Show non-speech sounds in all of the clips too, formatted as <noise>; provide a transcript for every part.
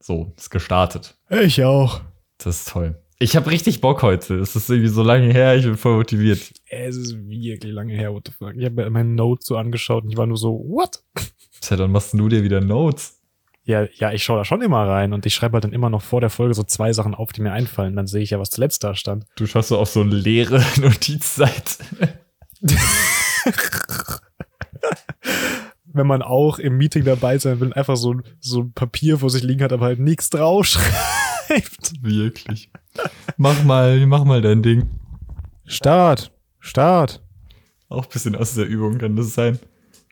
So, ist gestartet. Ich auch. Das ist toll. Ich habe richtig Bock heute. Es ist irgendwie so lange her, ich bin voll motiviert. Es ist wirklich lange her, what the fuck. Ich habe mir meine Notes so angeschaut und ich war nur so, what? Tja, dann machst du dir wieder Notes. Ja, ja, ich schaue da schon immer rein und ich schreibe halt dann immer noch vor der Folge so zwei Sachen auf, die mir einfallen. Dann sehe ich ja, was zuletzt da stand. Du schaust so auf so eine leere <laughs> Notizseite. <laughs> Wenn man auch im Meeting dabei sein will, einfach so, so ein Papier vor sich liegen hat, aber halt nichts draufschreibt. Wirklich. Mach mal, mach mal dein Ding. Start. Start. Auch ein bisschen aus der Übung kann das sein.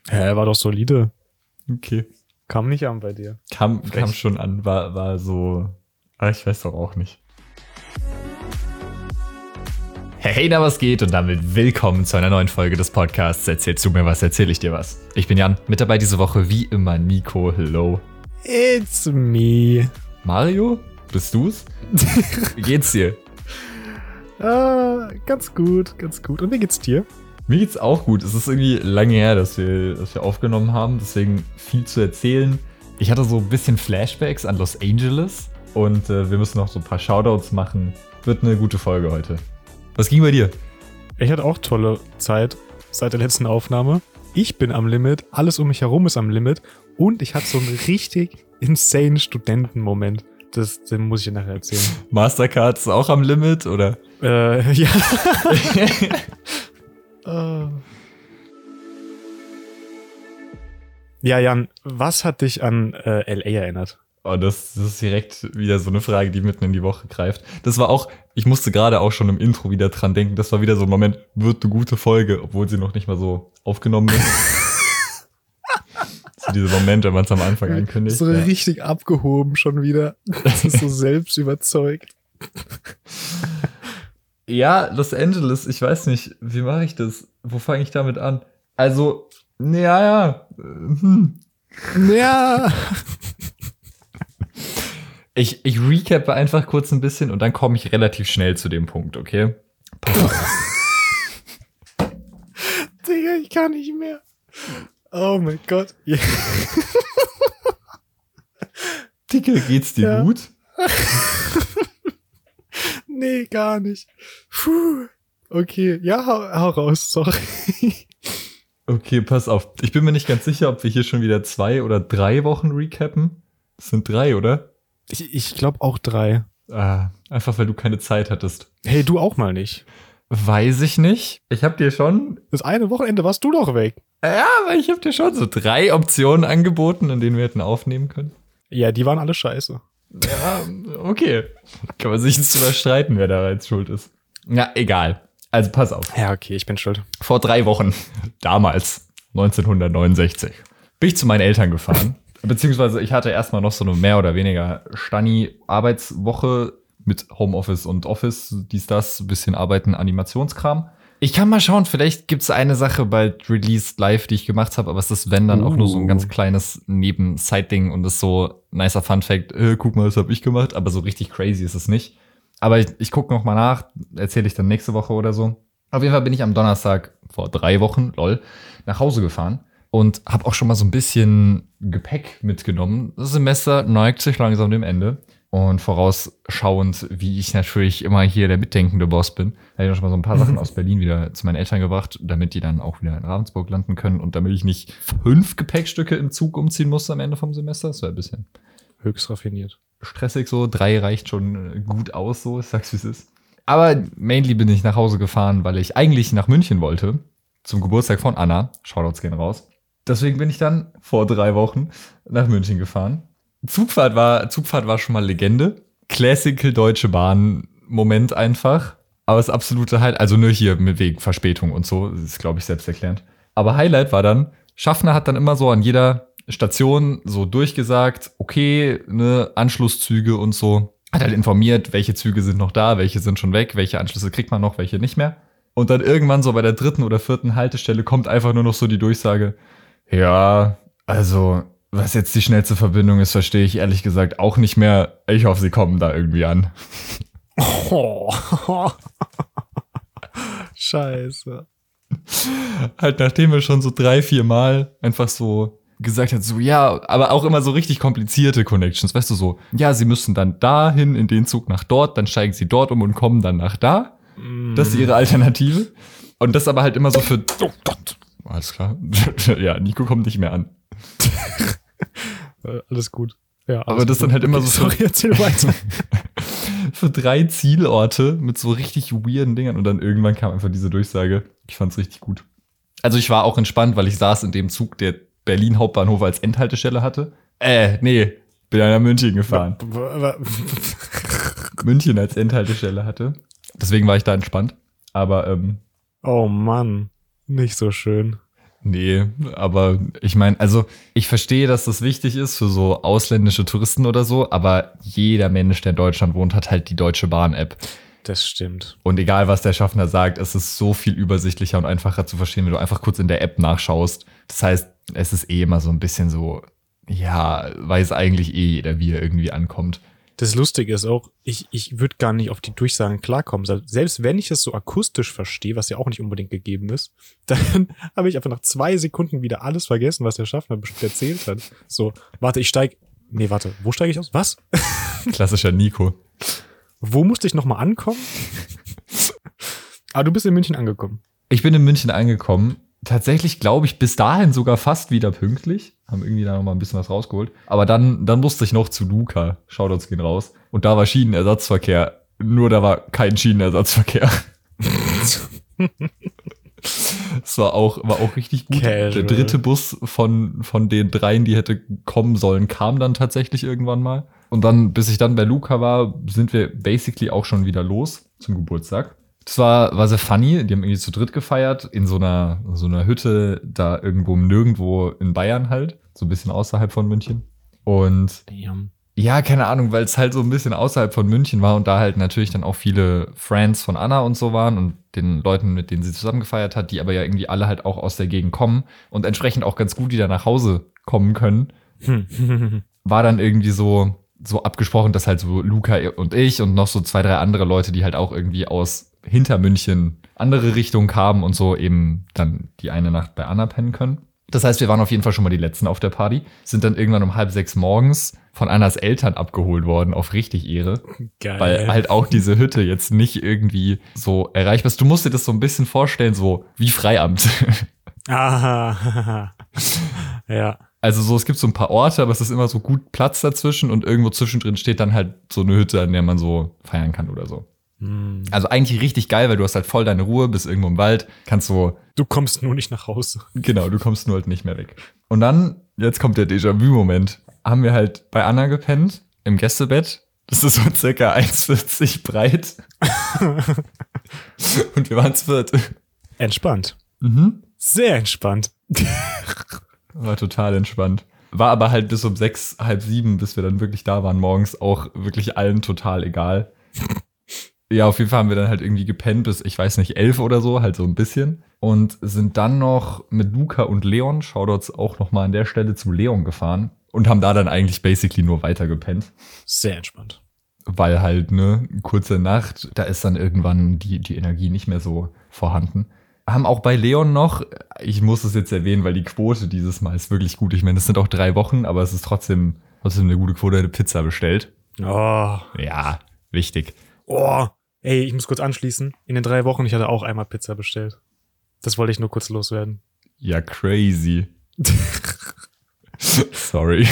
Hä, war doch solide. Okay. Kam nicht an bei dir. Kam, kam schon an, war, war so. Ah, ich weiß doch auch nicht. Hey, da was geht und damit willkommen zu einer neuen Folge des Podcasts. Erzählst du mir was, erzähl ich dir was. Ich bin Jan, mit dabei diese Woche wie immer Nico. Hello. It's me. Mario, bist du's? <laughs> Wie geht's dir? Ah, ganz gut, ganz gut. Und wie geht's dir? Mir geht's auch gut. Es ist irgendwie lange her, dass wir, dass wir aufgenommen haben, deswegen viel zu erzählen. Ich hatte so ein bisschen Flashbacks an Los Angeles und äh, wir müssen noch so ein paar Shoutouts machen. Wird eine gute Folge heute. Was ging bei dir? Ich hatte auch tolle Zeit seit der letzten Aufnahme. Ich bin am Limit, alles um mich herum ist am Limit und ich hatte so einen richtig insane Studentenmoment. Das, den muss ich dir nachher erzählen. Mastercard ist auch am Limit, oder? Äh, ja. <laughs> Äh. Ja, Jan, was hat dich an äh, LA erinnert? Oh, das, das ist direkt wieder so eine Frage, die mitten in die Woche greift. Das war auch, ich musste gerade auch schon im Intro wieder dran denken, das war wieder so ein Moment, wird eine gute Folge, obwohl sie noch nicht mal so aufgenommen ist. <laughs> so dieser Moment, wenn man es am Anfang ankündigt. So ja. richtig abgehoben schon wieder. Das ist so <laughs> selbst überzeugt. Ja, Los Angeles, ich weiß nicht, wie mache ich das? Wo fange ich damit an? Also, ja, ja. Hm. Ja. <laughs> Ich, ich recappe einfach kurz ein bisschen und dann komme ich relativ schnell zu dem Punkt, okay? <laughs> Digga, ich kann nicht mehr. Oh mein Gott. <laughs> Dicke, geht's dir Ja. gut? <laughs> Nee, gar nicht. Puh. Okay, ja, hau, hau raus, sorry. Okay, pass auf. Ich bin mir nicht ganz sicher, ob wir hier schon wieder zwei oder drei Wochen recappen. Das sind drei, oder? Ich, ich glaube auch drei. Ah, einfach weil du keine Zeit hattest. Hey, du auch mal nicht. Weiß ich nicht. Ich habe dir schon Das eine Wochenende warst du doch weg. Ja, aber ich habe dir schon so drei Optionen angeboten, in denen wir hätten aufnehmen können. Ja, die waren alle scheiße. Ja, okay. Kann man sich jetzt drüber streiten, wer da jetzt schuld ist. Ja, egal. Also pass auf. Ja, okay, ich bin schuld. Vor drei Wochen, damals, 1969, bin ich zu meinen Eltern gefahren. Beziehungsweise ich hatte erstmal noch so eine mehr oder weniger Stani-Arbeitswoche mit Homeoffice und Office, dies, das, ein bisschen Arbeiten, Animationskram. Ich kann mal schauen, vielleicht gibt's eine Sache bald released live, die ich gemacht habe, aber es ist, wenn dann auch nur so ein Uh. ganz kleines Neben-Side-Ding und ist so nicer Fun-Fact, äh, guck mal, das habe ich gemacht, aber so richtig crazy ist es nicht. Aber ich, ich gucke noch mal nach, erzähle ich dann nächste Woche oder so. Auf jeden Fall bin ich am Donnerstag vor drei Wochen, lol, nach Hause gefahren und habe auch schon mal so ein bisschen Gepäck mitgenommen. Das Semester neigt sich langsam dem Ende. Und vorausschauend, wie ich natürlich immer hier der mitdenkende Boss bin, habe ich noch schon mal so ein paar Sachen <laughs> aus Berlin wieder zu meinen Eltern gebracht, damit die dann auch wieder in Ravensburg landen können und damit ich nicht fünf Gepäckstücke im Zug umziehen muss am Ende vom Semester. Das wäre ein bisschen Höchst raffiniert. stressig so. Drei reicht schon äh, gut aus, so. Ich sag's, wie es ist. Aber mainly bin ich nach Hause gefahren, weil ich eigentlich nach München wollte. Zum Geburtstag von Anna. Shoutouts gehen raus. Deswegen bin ich dann vor drei Wochen nach München gefahren. Zugfahrt war, Zugfahrt war schon mal Legende. Classical Deutsche Bahn Moment einfach. Aber das absolute Highlight, also nur hier mit wegen Verspätung und so, ist glaube ich selbsterklärend. Aber Highlight war dann, Schaffner hat dann immer so an jeder Station so durchgesagt, okay, ne, Anschlusszüge und so. Hat halt informiert, welche Züge sind noch da, welche sind schon weg, welche Anschlüsse kriegt man noch, welche nicht mehr. Und dann irgendwann so bei der dritten oder vierten Haltestelle kommt einfach nur noch so die Durchsage, ja, also, was jetzt die schnellste Verbindung ist, verstehe ich ehrlich gesagt auch nicht mehr. Ich hoffe, sie kommen da irgendwie an. Oh. <laughs> Scheiße. Halt nachdem wir schon so drei, vier Mal einfach so gesagt hat, so ja, aber auch immer so richtig komplizierte Connections, weißt du so, ja, sie müssen dann dahin in den Zug nach dort, dann steigen sie dort um und kommen dann nach da. Das ist ihre Alternative. Und das aber halt immer so für. Oh Gott. Alles klar. <laughs> ja, Nico kommt nicht mehr an. Äh, Alles gut. Ja, Aber alles das gut. dann halt immer so- Sorry, erzähl weiter. <laughs> für drei Zielorte mit so richtig weirden Dingern und dann irgendwann kam einfach diese Durchsage. Ich fand's richtig gut. Also ich war auch entspannt, weil ich saß in dem Zug, der Berlin Hauptbahnhof als Endhaltestelle hatte. Äh, nee, bin dann nach München gefahren. <laughs> München als Endhaltestelle hatte. Deswegen war ich da entspannt. Aber ähm, oh Mann, nicht so schön. Nee, aber ich meine, also ich verstehe, dass das wichtig ist für so ausländische Touristen oder so, aber jeder Mensch, der in Deutschland wohnt, hat halt die Deutsche Bahn-App. Das stimmt. Und egal, was der Schaffner sagt, es ist so viel übersichtlicher und einfacher zu verstehen, wenn du einfach kurz in der App nachschaust. Das heißt, es ist eh immer so ein bisschen so, ja, weiß eigentlich eh jeder, wie er irgendwie ankommt. Das Lustige ist auch, ich, ich würde gar nicht auf die Durchsagen klarkommen. Selbst wenn ich es so akustisch verstehe, was ja auch nicht unbedingt gegeben ist, <laughs> dann habe ich einfach nach zwei Sekunden wieder alles vergessen, was der Schaffner bestimmt erzählt hat. So, warte, ich steig. Nee, warte, wo steige ich aus? Was? <laughs> Klassischer Nico. Wo musste ich nochmal ankommen? <laughs> Aber du bist in München angekommen. Ich bin in München angekommen. Tatsächlich glaube ich bis dahin sogar fast wieder pünktlich. Haben irgendwie da noch mal ein bisschen was rausgeholt. Aber dann, dann musste ich noch zu Luca. Shoutouts gehen raus. Und da war Schienenersatzverkehr. Nur da war kein Schienenersatzverkehr. <laughs> Das war auch, war auch richtig gut. Casual. Der dritte Bus von, von den dreien, die hätte kommen sollen, kam dann tatsächlich irgendwann mal. Und dann, bis ich dann bei Luca war, sind wir basically auch schon wieder los zum Geburtstag. Das war, war sehr funny. Die haben irgendwie zu dritt gefeiert in so einer, so einer Hütte da irgendwo Nirgendwo in Bayern halt. So ein bisschen außerhalb von München. Und Damn. ja, keine Ahnung, weil es halt so ein bisschen außerhalb von München war und da halt natürlich dann auch viele Friends von Anna und so waren und den Leuten, mit denen sie zusammen gefeiert hat, die aber ja irgendwie alle halt auch aus der Gegend kommen und entsprechend auch ganz gut wieder nach Hause kommen können, Hm. <laughs> war dann irgendwie so, so abgesprochen, dass halt so Luca und ich und noch so zwei, drei andere Leute, die halt auch irgendwie aus hinter München andere Richtungen kamen und so eben dann die eine Nacht bei Anna pennen können. Das heißt, wir waren auf jeden Fall schon mal die Letzten auf der Party, sind dann irgendwann um halb sechs morgens von Annas Eltern abgeholt worden, auf richtig Ehre, Geil. weil halt auch diese Hütte jetzt nicht irgendwie so erreichbar ist. Du musst dir das so ein bisschen vorstellen, so wie Freiamt. <laughs> Ah, <laughs> ja. Also so, es gibt so ein paar Orte, aber es ist immer so gut Platz dazwischen und irgendwo zwischendrin steht dann halt so eine Hütte, an der man so feiern kann oder so. Hm. Also eigentlich richtig geil, weil du hast halt voll deine Ruhe, bist irgendwo im Wald, kannst so, Du kommst nur nicht nach Hause. genau, du kommst nur halt nicht mehr weg. Und dann, jetzt kommt der Déjà-vu-Moment, haben wir halt bei Anna gepennt, im Gästebett. Das ist so circa 1,40 breit. <laughs> und wir waren zu viert. Entspannt. Mhm. Sehr entspannt. <laughs> War total entspannt. War aber halt bis um sechs, halb sieben, bis wir dann wirklich da waren, morgens auch wirklich allen total egal. Ja, auf jeden Fall haben wir dann halt irgendwie gepennt bis, ich weiß nicht, elf oder so, halt so ein bisschen. Und sind dann noch mit Luca und Leon, Shoutouts auch noch mal an der Stelle zu Leon gefahren und haben da dann eigentlich basically nur weiter gepennt. Sehr entspannt. Weil halt, ne, kurze Nacht, da ist dann irgendwann die, die Energie nicht mehr so vorhanden. Haben auch bei Leon noch, ich muss es jetzt erwähnen, weil die Quote dieses Mal ist wirklich gut. Ich meine, es sind auch drei Wochen, aber es ist trotzdem, trotzdem eine gute Quote, eine Pizza bestellt. Oh. Ja, wichtig. Oh. Ey, ich muss kurz anschließen. In den drei Wochen, ich hatte auch einmal Pizza bestellt. Das wollte ich nur kurz loswerden. Ja, crazy. <laughs> Sorry.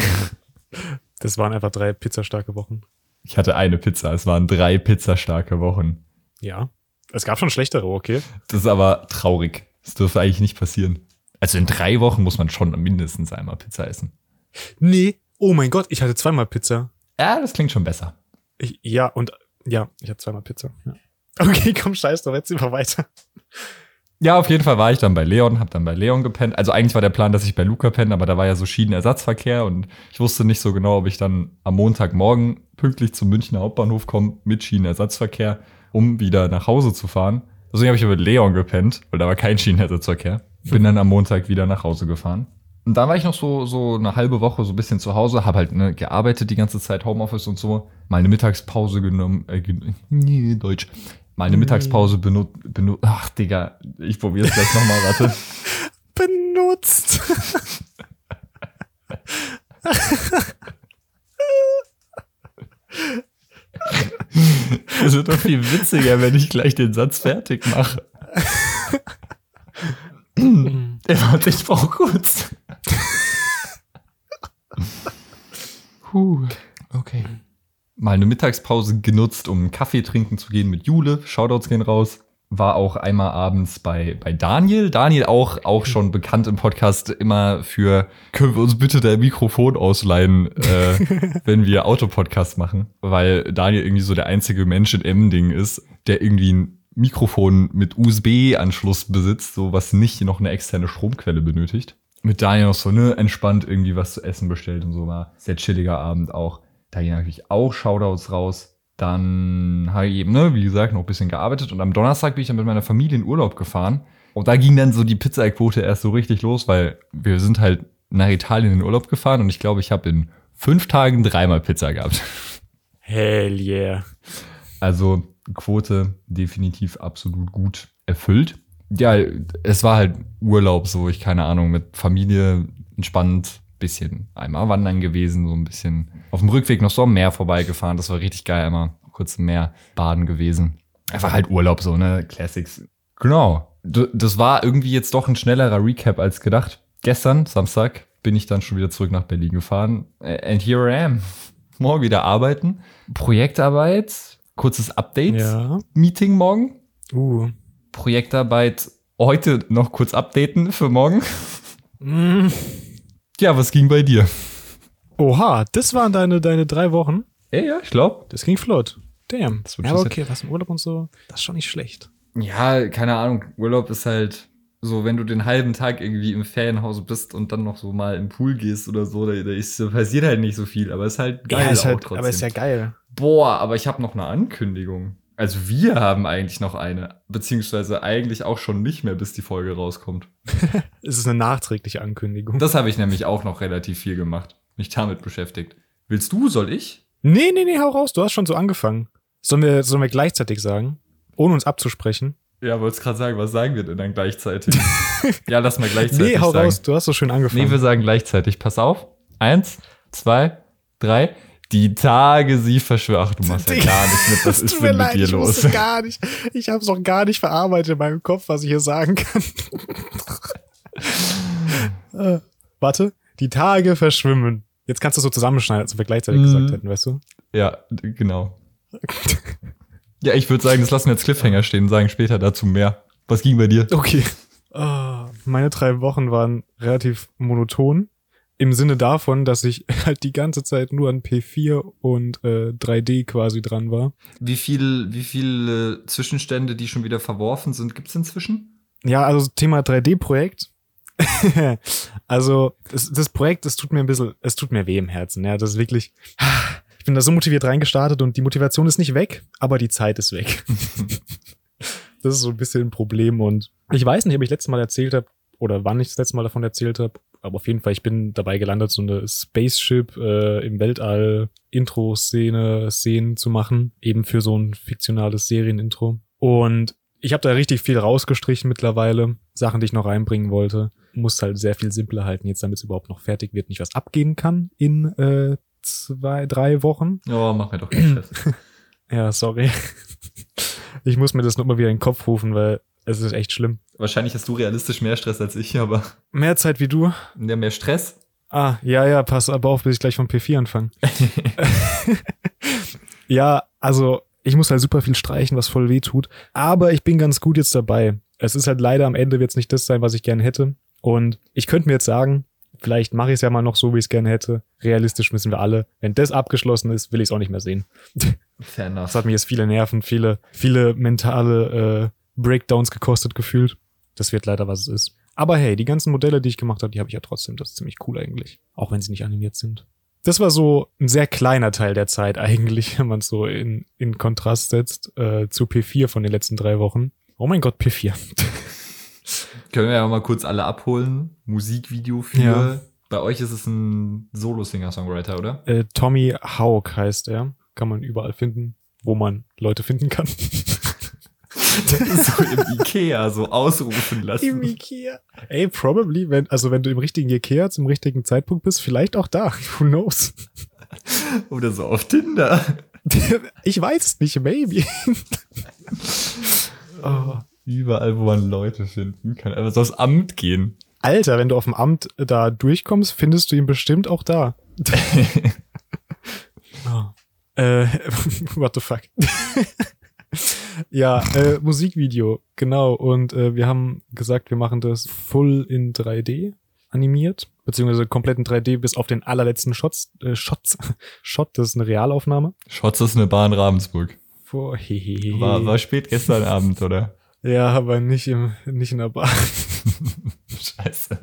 Das waren einfach drei pizzastarke Wochen. Ich hatte eine Pizza, es waren drei pizzastarke Wochen. Ja. Es gab schon schlechtere, okay? Das ist aber traurig. Das dürfte eigentlich nicht passieren. Also in drei Wochen muss man schon mindestens einmal Pizza essen. Nee. Oh mein Gott, ich hatte zweimal Pizza. Ja, das klingt schon besser. Ich, ja, und ja, ich hatte zweimal Pizza. Ja. Okay, komm, scheiß drauf, jetzt immer weiter. Ja, auf jeden Fall war ich dann bei Leon, hab dann bei Leon gepennt. Also eigentlich war der Plan, dass ich bei Luca penne, aber da war ja so Schienenersatzverkehr und ich wusste nicht so genau, ob ich dann am Montagmorgen pünktlich zum Münchner Hauptbahnhof komme mit Schienenersatzverkehr, um wieder nach Hause zu fahren. Deswegen habe ich aber mit Leon gepennt, weil da war kein Schienenersatzverkehr. Bin <laughs> dann am Montag wieder nach Hause gefahren. Und dann war ich noch so, so eine halbe Woche so ein bisschen zu Hause, habe halt ne, gearbeitet die ganze Zeit, Homeoffice und so, mal eine Mittagspause genommen, äh, nee, Deutsch, mal eine Mittagspause benutzt, benut ach Digga, ich probiere es gleich nochmal, warte. <laughs> Benutzt. Es wird doch viel witziger, wenn ich gleich den Satz fertig mache. Der <laughs> warte, ich brauche kurz. <laughs> Puh, okay. Mal eine Mittagspause genutzt, um Kaffee trinken zu gehen mit Jule. Shoutouts gehen raus. War auch einmal abends bei, bei Daniel. Daniel auch, auch schon bekannt im Podcast immer für, können wir uns bitte der Mikrofon ausleihen, äh, <laughs> wenn wir Autopodcast machen. Weil Daniel irgendwie so der einzige Mensch in Emmending ist, der irgendwie ein Mikrofon mit USB-Anschluss besitzt, so was nicht noch eine externe Stromquelle benötigt. Mit Daniel noch so, ne, entspannt irgendwie was zu essen bestellt und so war. Sehr chilliger Abend auch. Da gehen natürlich auch Shoutouts raus. Dann habe ich eben, ne, wie gesagt, noch ein bisschen gearbeitet und am Donnerstag bin ich dann mit meiner Familie in Urlaub gefahren. Und da ging dann so die Pizzaquote erst so richtig los, weil wir sind halt nach Italien in Urlaub gefahren und ich glaube, ich habe in fünf Tagen dreimal Pizza gehabt. <laughs> Hell yeah. Also Quote definitiv absolut gut erfüllt. Ja, es war halt Urlaub, so ich keine Ahnung, mit Familie entspannt, bisschen einmal wandern gewesen, so ein bisschen auf dem Rückweg noch so am Meer vorbeigefahren. Das war richtig geil, einmal kurz im Meer baden gewesen. Einfach halt Urlaub, so, ne? Classics. Genau. Das war irgendwie jetzt doch ein schnellerer Recap als gedacht. Gestern, Samstag, bin ich dann schon wieder zurück nach Berlin gefahren. And here I am. <laughs> Morgen wieder arbeiten. Projektarbeit, kurzes Update. Ja. Meeting morgen. Uh. Projektarbeit heute noch kurz updaten für morgen. Mm. Ja, was ging bei dir? Oha, das waren deine, deine drei Wochen. Ja, ja, ich glaube. Das ging flott. Damn. Ja, okay, was im Urlaub und so, das ist schon nicht schlecht. Ja, keine Ahnung. Urlaub ist halt so, wenn du den halben Tag irgendwie im Ferienhaus bist und dann noch so mal im Pool gehst oder so, da, ist, da passiert halt nicht so viel, aber ist halt geil ja, ist auch halt, trotzdem. aber ist ja geil. Boah, aber ich habe noch eine Ankündigung. Also wir haben eigentlich noch eine, beziehungsweise eigentlich auch schon nicht mehr, bis die Folge rauskommt. <laughs> Es ist eine nachträgliche Ankündigung. Das habe ich nämlich auch noch relativ viel gemacht, mich damit beschäftigt. Willst du, soll ich? Nee, nee, nee, hau raus, du hast schon so angefangen. Sollen wir, sollen wir gleichzeitig sagen? Ohne uns abzusprechen? Ja, wollte gerade sagen, was sagen wir denn dann gleichzeitig? <laughs> ja, lass mal gleichzeitig Nee, hau sagen. raus, du hast so schön angefangen. Nee, wir sagen gleichzeitig. Pass auf. Eins, zwei, drei. Die Tage sie verschwören. Ach, du machst ja gar nicht mit. Was <laughs> ist denn mit leid, dir ich los? <laughs> gar nicht. Ich habe es noch gar nicht verarbeitet in meinem Kopf, was ich hier sagen kann. <laughs> äh, warte, die Tage verschwimmen. Jetzt kannst du so zusammenschneiden, als ob wir gleichzeitig Mhm. gesagt hätten, weißt du? Ja, genau. Ja, ich würde sagen, das lassen wir jetzt Cliffhanger stehen und sagen später dazu mehr. Was ging bei dir? Okay. Ah, meine drei Wochen waren relativ monoton. Im Sinne davon, dass ich <laughs> halt die ganze Zeit nur an P4 und äh, 3D quasi dran war. Wie viel, wie viele Zwischenstände, die schon wieder verworfen sind, gibt's inzwischen? Ja, also Thema 3D-Projekt. <laughs> also das, das Projekt, es tut mir ein bisschen, es tut mir weh im Herzen. Ja, das ist wirklich. Ich bin da so motiviert reingestartet und die Motivation ist nicht weg, aber die Zeit ist weg. <laughs> das ist so ein bisschen ein Problem und ich weiß nicht, ob ich letztes Mal erzählt habe oder wann ich das letzte Mal davon erzählt habe, aber auf jeden Fall, ich bin dabei gelandet, so eine Spaceship äh, im Weltall Intro-Szene, Szenen zu machen, eben für so ein fiktionales Serienintro. Und ich habe da richtig viel rausgestrichen mittlerweile, Sachen, die ich noch reinbringen wollte. Muss halt sehr viel simpler halten, jetzt damit es überhaupt noch fertig wird, nicht was abgehen kann in äh, zwei, drei Wochen. Oh, mach mir doch keinen <clears throat> Stress. Ja, sorry. <laughs> Ich muss mir das nur mal wieder in den Kopf rufen, weil es ist echt schlimm. Wahrscheinlich hast du realistisch mehr Stress als ich, aber Mehr Zeit wie du? ja, mehr Stress. Ah, ja, ja, pass aber auf, bis ich gleich vom P4 anfange. <laughs> <laughs> ja, also ich muss halt super viel streichen, was voll weh tut. Aber ich bin ganz gut jetzt dabei. Es ist halt leider am Ende wird's nicht das sein, was ich gerne hätte. Und ich könnte mir jetzt sagen, vielleicht mache ich es ja mal noch so, wie ich es gerne hätte. Realistisch müssen wir alle. Wenn das abgeschlossen ist, will ich es auch nicht mehr sehen. <laughs> Fair Das enough. hat mir jetzt viele Nerven, viele, viele mentale äh, Breakdowns gekostet gefühlt. Das wird leider, was es ist. Aber hey, die ganzen Modelle, die ich gemacht habe, die habe ich ja trotzdem. Das ist ziemlich cool eigentlich. Auch wenn sie nicht animiert sind. Das war so ein sehr kleiner Teil der Zeit eigentlich, <laughs> wenn man es so in, in Kontrast setzt äh, zu P4 von den letzten drei Wochen. Oh mein Gott, P4. <laughs> Können wir ja mal kurz alle abholen. Musikvideo für. Ja. Bei euch ist es ein Solo-Singer-Songwriter, oder? äh, Tommy Haug heißt er. Kann man überall finden, wo man Leute finden kann. <laughs> <laughs> so im Ikea so ausrufen Im lassen. Ikea. Ey, probably, wenn, also wenn du im richtigen Ikea zum richtigen Zeitpunkt bist, vielleicht auch da. <laughs> Who knows? Oder so auf Tinder. <laughs> Ich weiß es nicht, maybe. oh. Überall, wo man Leute finden kann. Einfach so aufs Amt gehen. Alter, wenn du auf dem Amt da durchkommst, findest du ihn bestimmt auch da. oh. äh, what the fuck? <laughs> ja, äh, Musikvideo, genau. Und äh, wir haben gesagt, wir machen das full in 3D animiert, beziehungsweise komplett in 3D bis auf den allerletzten Shots, äh, Shots, <laughs> Shot, das ist eine Realaufnahme. Schotz ist eine Bahn Ravensburg. Vor, hehehe. War, war spät gestern Abend, oder? Ja, aber nicht, im, nicht in der Bar. <laughs> Scheiße.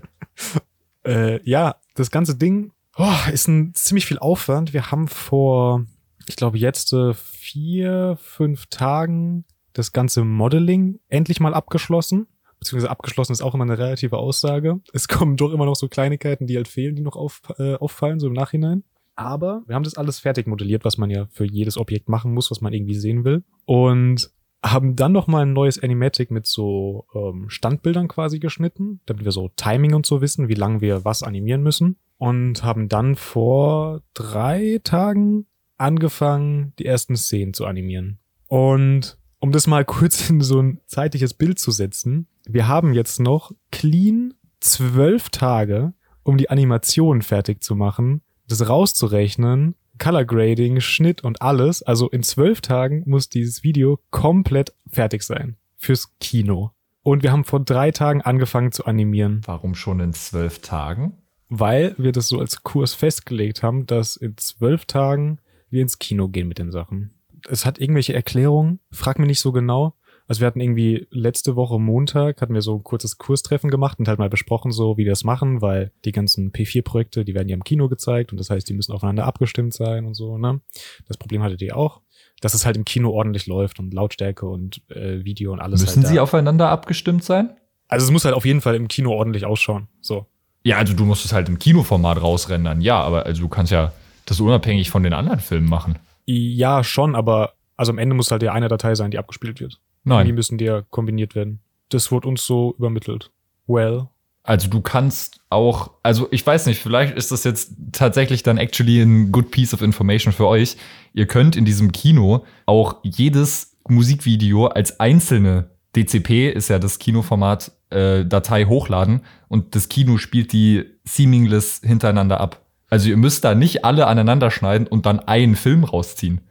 Äh, ja, das ganze Ding oh, ist ein ziemlich viel Aufwand. Wir haben vor, ich glaube, jetzt äh, vier, fünf Tagen das ganze Modeling endlich mal abgeschlossen. Beziehungsweise abgeschlossen ist auch immer eine relative Aussage. Es kommen doch immer noch so Kleinigkeiten, die halt fehlen, die noch auf, äh, auffallen, so im Nachhinein. Aber wir haben das alles fertig modelliert, was man ja für jedes Objekt machen muss, was man irgendwie sehen will. Und haben dann noch mal ein neues Animatic mit so ähm, Standbildern quasi geschnitten, damit wir so Timing und so wissen, wie lange wir was animieren müssen. Und haben dann vor drei Tagen angefangen, die ersten Szenen zu animieren. Und um das mal <laughs> kurz in so ein zeitliches Bild zu setzen, wir haben jetzt noch clean zwölf Tage, um die Animation fertig zu machen, das rauszurechnen, Color Grading, Schnitt und alles. Also in zwölf Tagen muss dieses Video komplett fertig sein. Fürs Kino. Und wir haben vor drei Tagen angefangen zu animieren, Warum schon in zwölf Tagen? weil wir das so als Kurs festgelegt haben, dass in zwölf Tagen wir ins Kino gehen mit den Sachen. Es hat irgendwelche Erklärungen, frag mir nicht so genau. Also wir hatten irgendwie letzte Woche Montag, hatten wir so ein kurzes Kurstreffen gemacht und halt mal besprochen, so wie wir das machen, weil die ganzen P4-Projekte, die werden ja im Kino gezeigt und das heißt, die müssen aufeinander abgestimmt sein und so, ne? Das Problem hattet ihr auch, dass es halt im Kino ordentlich läuft und Lautstärke und äh, Video und alles Müssen halt sie aufeinander abgestimmt sein? Also es muss halt auf jeden Fall im Kino ordentlich ausschauen, so. Ja, also du musst es halt im Kinoformat rausrendern. Ja, aber also du kannst ja das unabhängig von den anderen Filmen machen. Ja, schon, aber also am Ende muss halt ja eine Datei sein, die abgespielt wird. Die Nein. müssen dir kombiniert werden. Das wurde uns so übermittelt. Well. Also du kannst auch, also ich weiß nicht, vielleicht ist das jetzt tatsächlich dann actually ein good piece of information für euch. Ihr könnt in diesem Kino auch jedes Musikvideo als einzelne DCP ist ja das Kinoformat äh, Datei hochladen und das Kino spielt die seamless hintereinander ab. Also ihr müsst da nicht alle aneinander schneiden und dann einen Film rausziehen.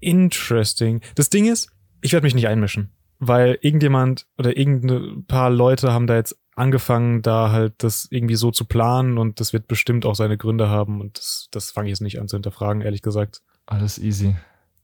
Interesting. Das Ding ist, ich werde mich nicht einmischen, weil irgendjemand oder irgendein paar Leute haben da jetzt angefangen, da halt das irgendwie so zu planen und das wird bestimmt auch seine Gründe haben und das, das fange ich jetzt nicht an zu hinterfragen, ehrlich gesagt. Alles easy.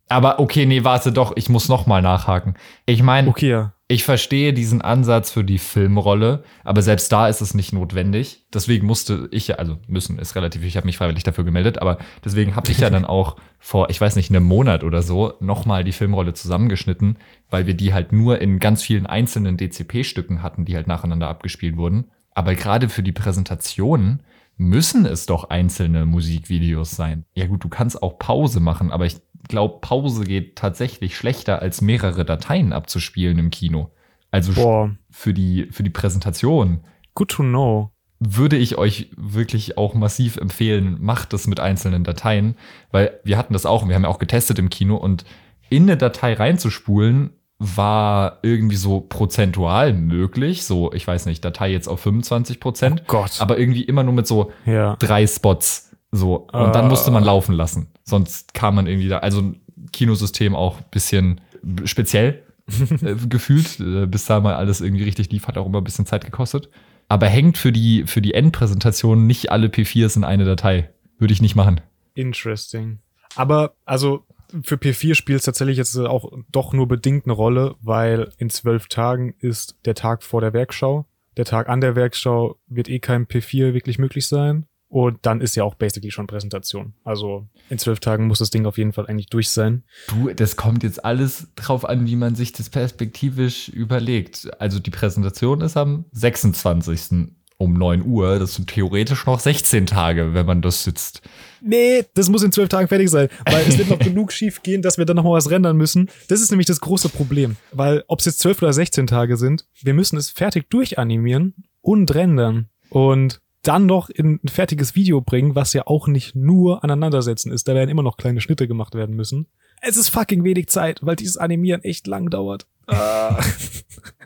Aber okay, nee, warte doch, ich muss noch mal nachhaken. Ich meine, Okay, ja. Ich verstehe diesen Ansatz für die Filmrolle, aber selbst da ist es nicht notwendig. Deswegen musste ich ja, also müssen ist relativ, ich habe mich freiwillig dafür gemeldet, aber deswegen habe ich ja dann <laughs> auch vor, ich weiß nicht, einem Monat oder so nochmal die Filmrolle zusammengeschnitten, weil wir die halt nur in ganz vielen einzelnen DCP-Stücken hatten, die halt nacheinander abgespielt wurden. Aber gerade für die Präsentation müssen es doch einzelne Musikvideos sein. Ja gut, du kannst auch Pause machen, aber ich glaube, Pause geht tatsächlich schlechter, als mehrere Dateien abzuspielen im Kino. Also Boah, für die, für die Präsentation good to know. würde ich euch wirklich auch massiv empfehlen, macht das mit einzelnen Dateien, weil wir hatten das auch und wir haben ja auch getestet im Kino und in eine Datei reinzuspulen war irgendwie so prozentual möglich, so ich weiß nicht, Datei jetzt auf 25 Prozent, Gott. aber irgendwie immer nur mit so ja. drei Spots so und dann Ah. musste man laufen lassen, sonst kam man irgendwie da, also Kinosystem auch ein bisschen speziell <laughs> äh, gefühlt, äh, bis da mal alles irgendwie richtig lief, hat auch immer ein bisschen Zeit gekostet. Aber hängt für die, für die Endpräsentation nicht alle P4s in eine Datei. Würde ich nicht machen. Interesting. Aber also für P4 spielt es tatsächlich jetzt auch doch nur bedingt eine Rolle, weil in zwölf Tagen ist der Tag vor der Werkschau. Der Tag an der Werkschau wird eh kein P4 wirklich möglich sein. Und dann ist ja auch basically schon Präsentation. Also in zwölf Tagen muss das Ding auf jeden Fall eigentlich durch sein. Du, das kommt jetzt alles drauf an, wie man sich das perspektivisch überlegt. Also die Präsentation ist am 26. um 9 Uhr. Das sind theoretisch noch 16 Tage, wenn man das sitzt. Nee, das muss in zwölf Tagen fertig sein, weil es wird noch <laughs> genug schief gehen, dass wir dann noch mal was rendern müssen. Das ist nämlich das große Problem, weil ob es jetzt zwölf oder 16 Tage sind, wir müssen es fertig durchanimieren und rendern und dann noch in ein fertiges Video bringen, was ja auch nicht nur aneinandersetzen ist. Da werden immer noch kleine Schnitte gemacht werden müssen. Es ist fucking wenig Zeit, weil dieses Animieren echt lang dauert. Ah. <laughs>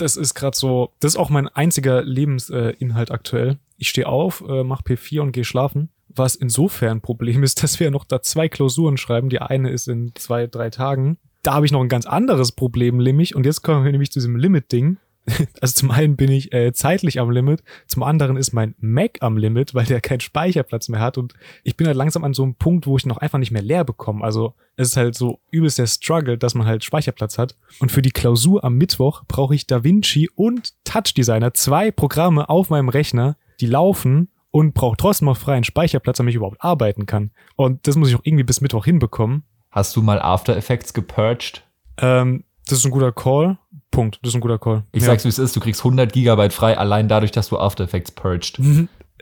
das ist gerade so, das ist auch mein einziger Lebensinhalt aktuell. Ich stehe auf, äh, mach P4 und gehe schlafen. Was insofern ein Problem ist, <laughs> dass wir noch da zwei Klausuren schreiben. Die eine ist in zwei, drei Tagen. Da habe ich noch ein ganz anderes Problem, nämlich, und jetzt kommen wir nämlich zu diesem Limit-Ding. <laughs> Also zum einen bin ich äh, zeitlich am Limit, zum anderen ist mein Mac am Limit, weil der keinen Speicherplatz mehr hat und ich bin halt langsam an so einem Punkt, wo ich noch einfach nicht mehr leer bekomme. Also es ist halt so übelst der Struggle, dass man halt Speicherplatz hat. Und für die Klausur am Mittwoch brauche ich DaVinci und Touch Designer, zwei Programme auf meinem Rechner, die laufen und brauche trotzdem noch freien Speicherplatz, damit ich überhaupt arbeiten kann. Und das muss ich auch irgendwie bis Mittwoch hinbekommen. Hast du mal After Effects gepurged? Ähm, das ist ein guter Call. Punkt. Das ist ein guter Call. Ich Ja. sag's wie es ist, du kriegst 100 Gigabyte frei, allein dadurch, dass du After Effects purged.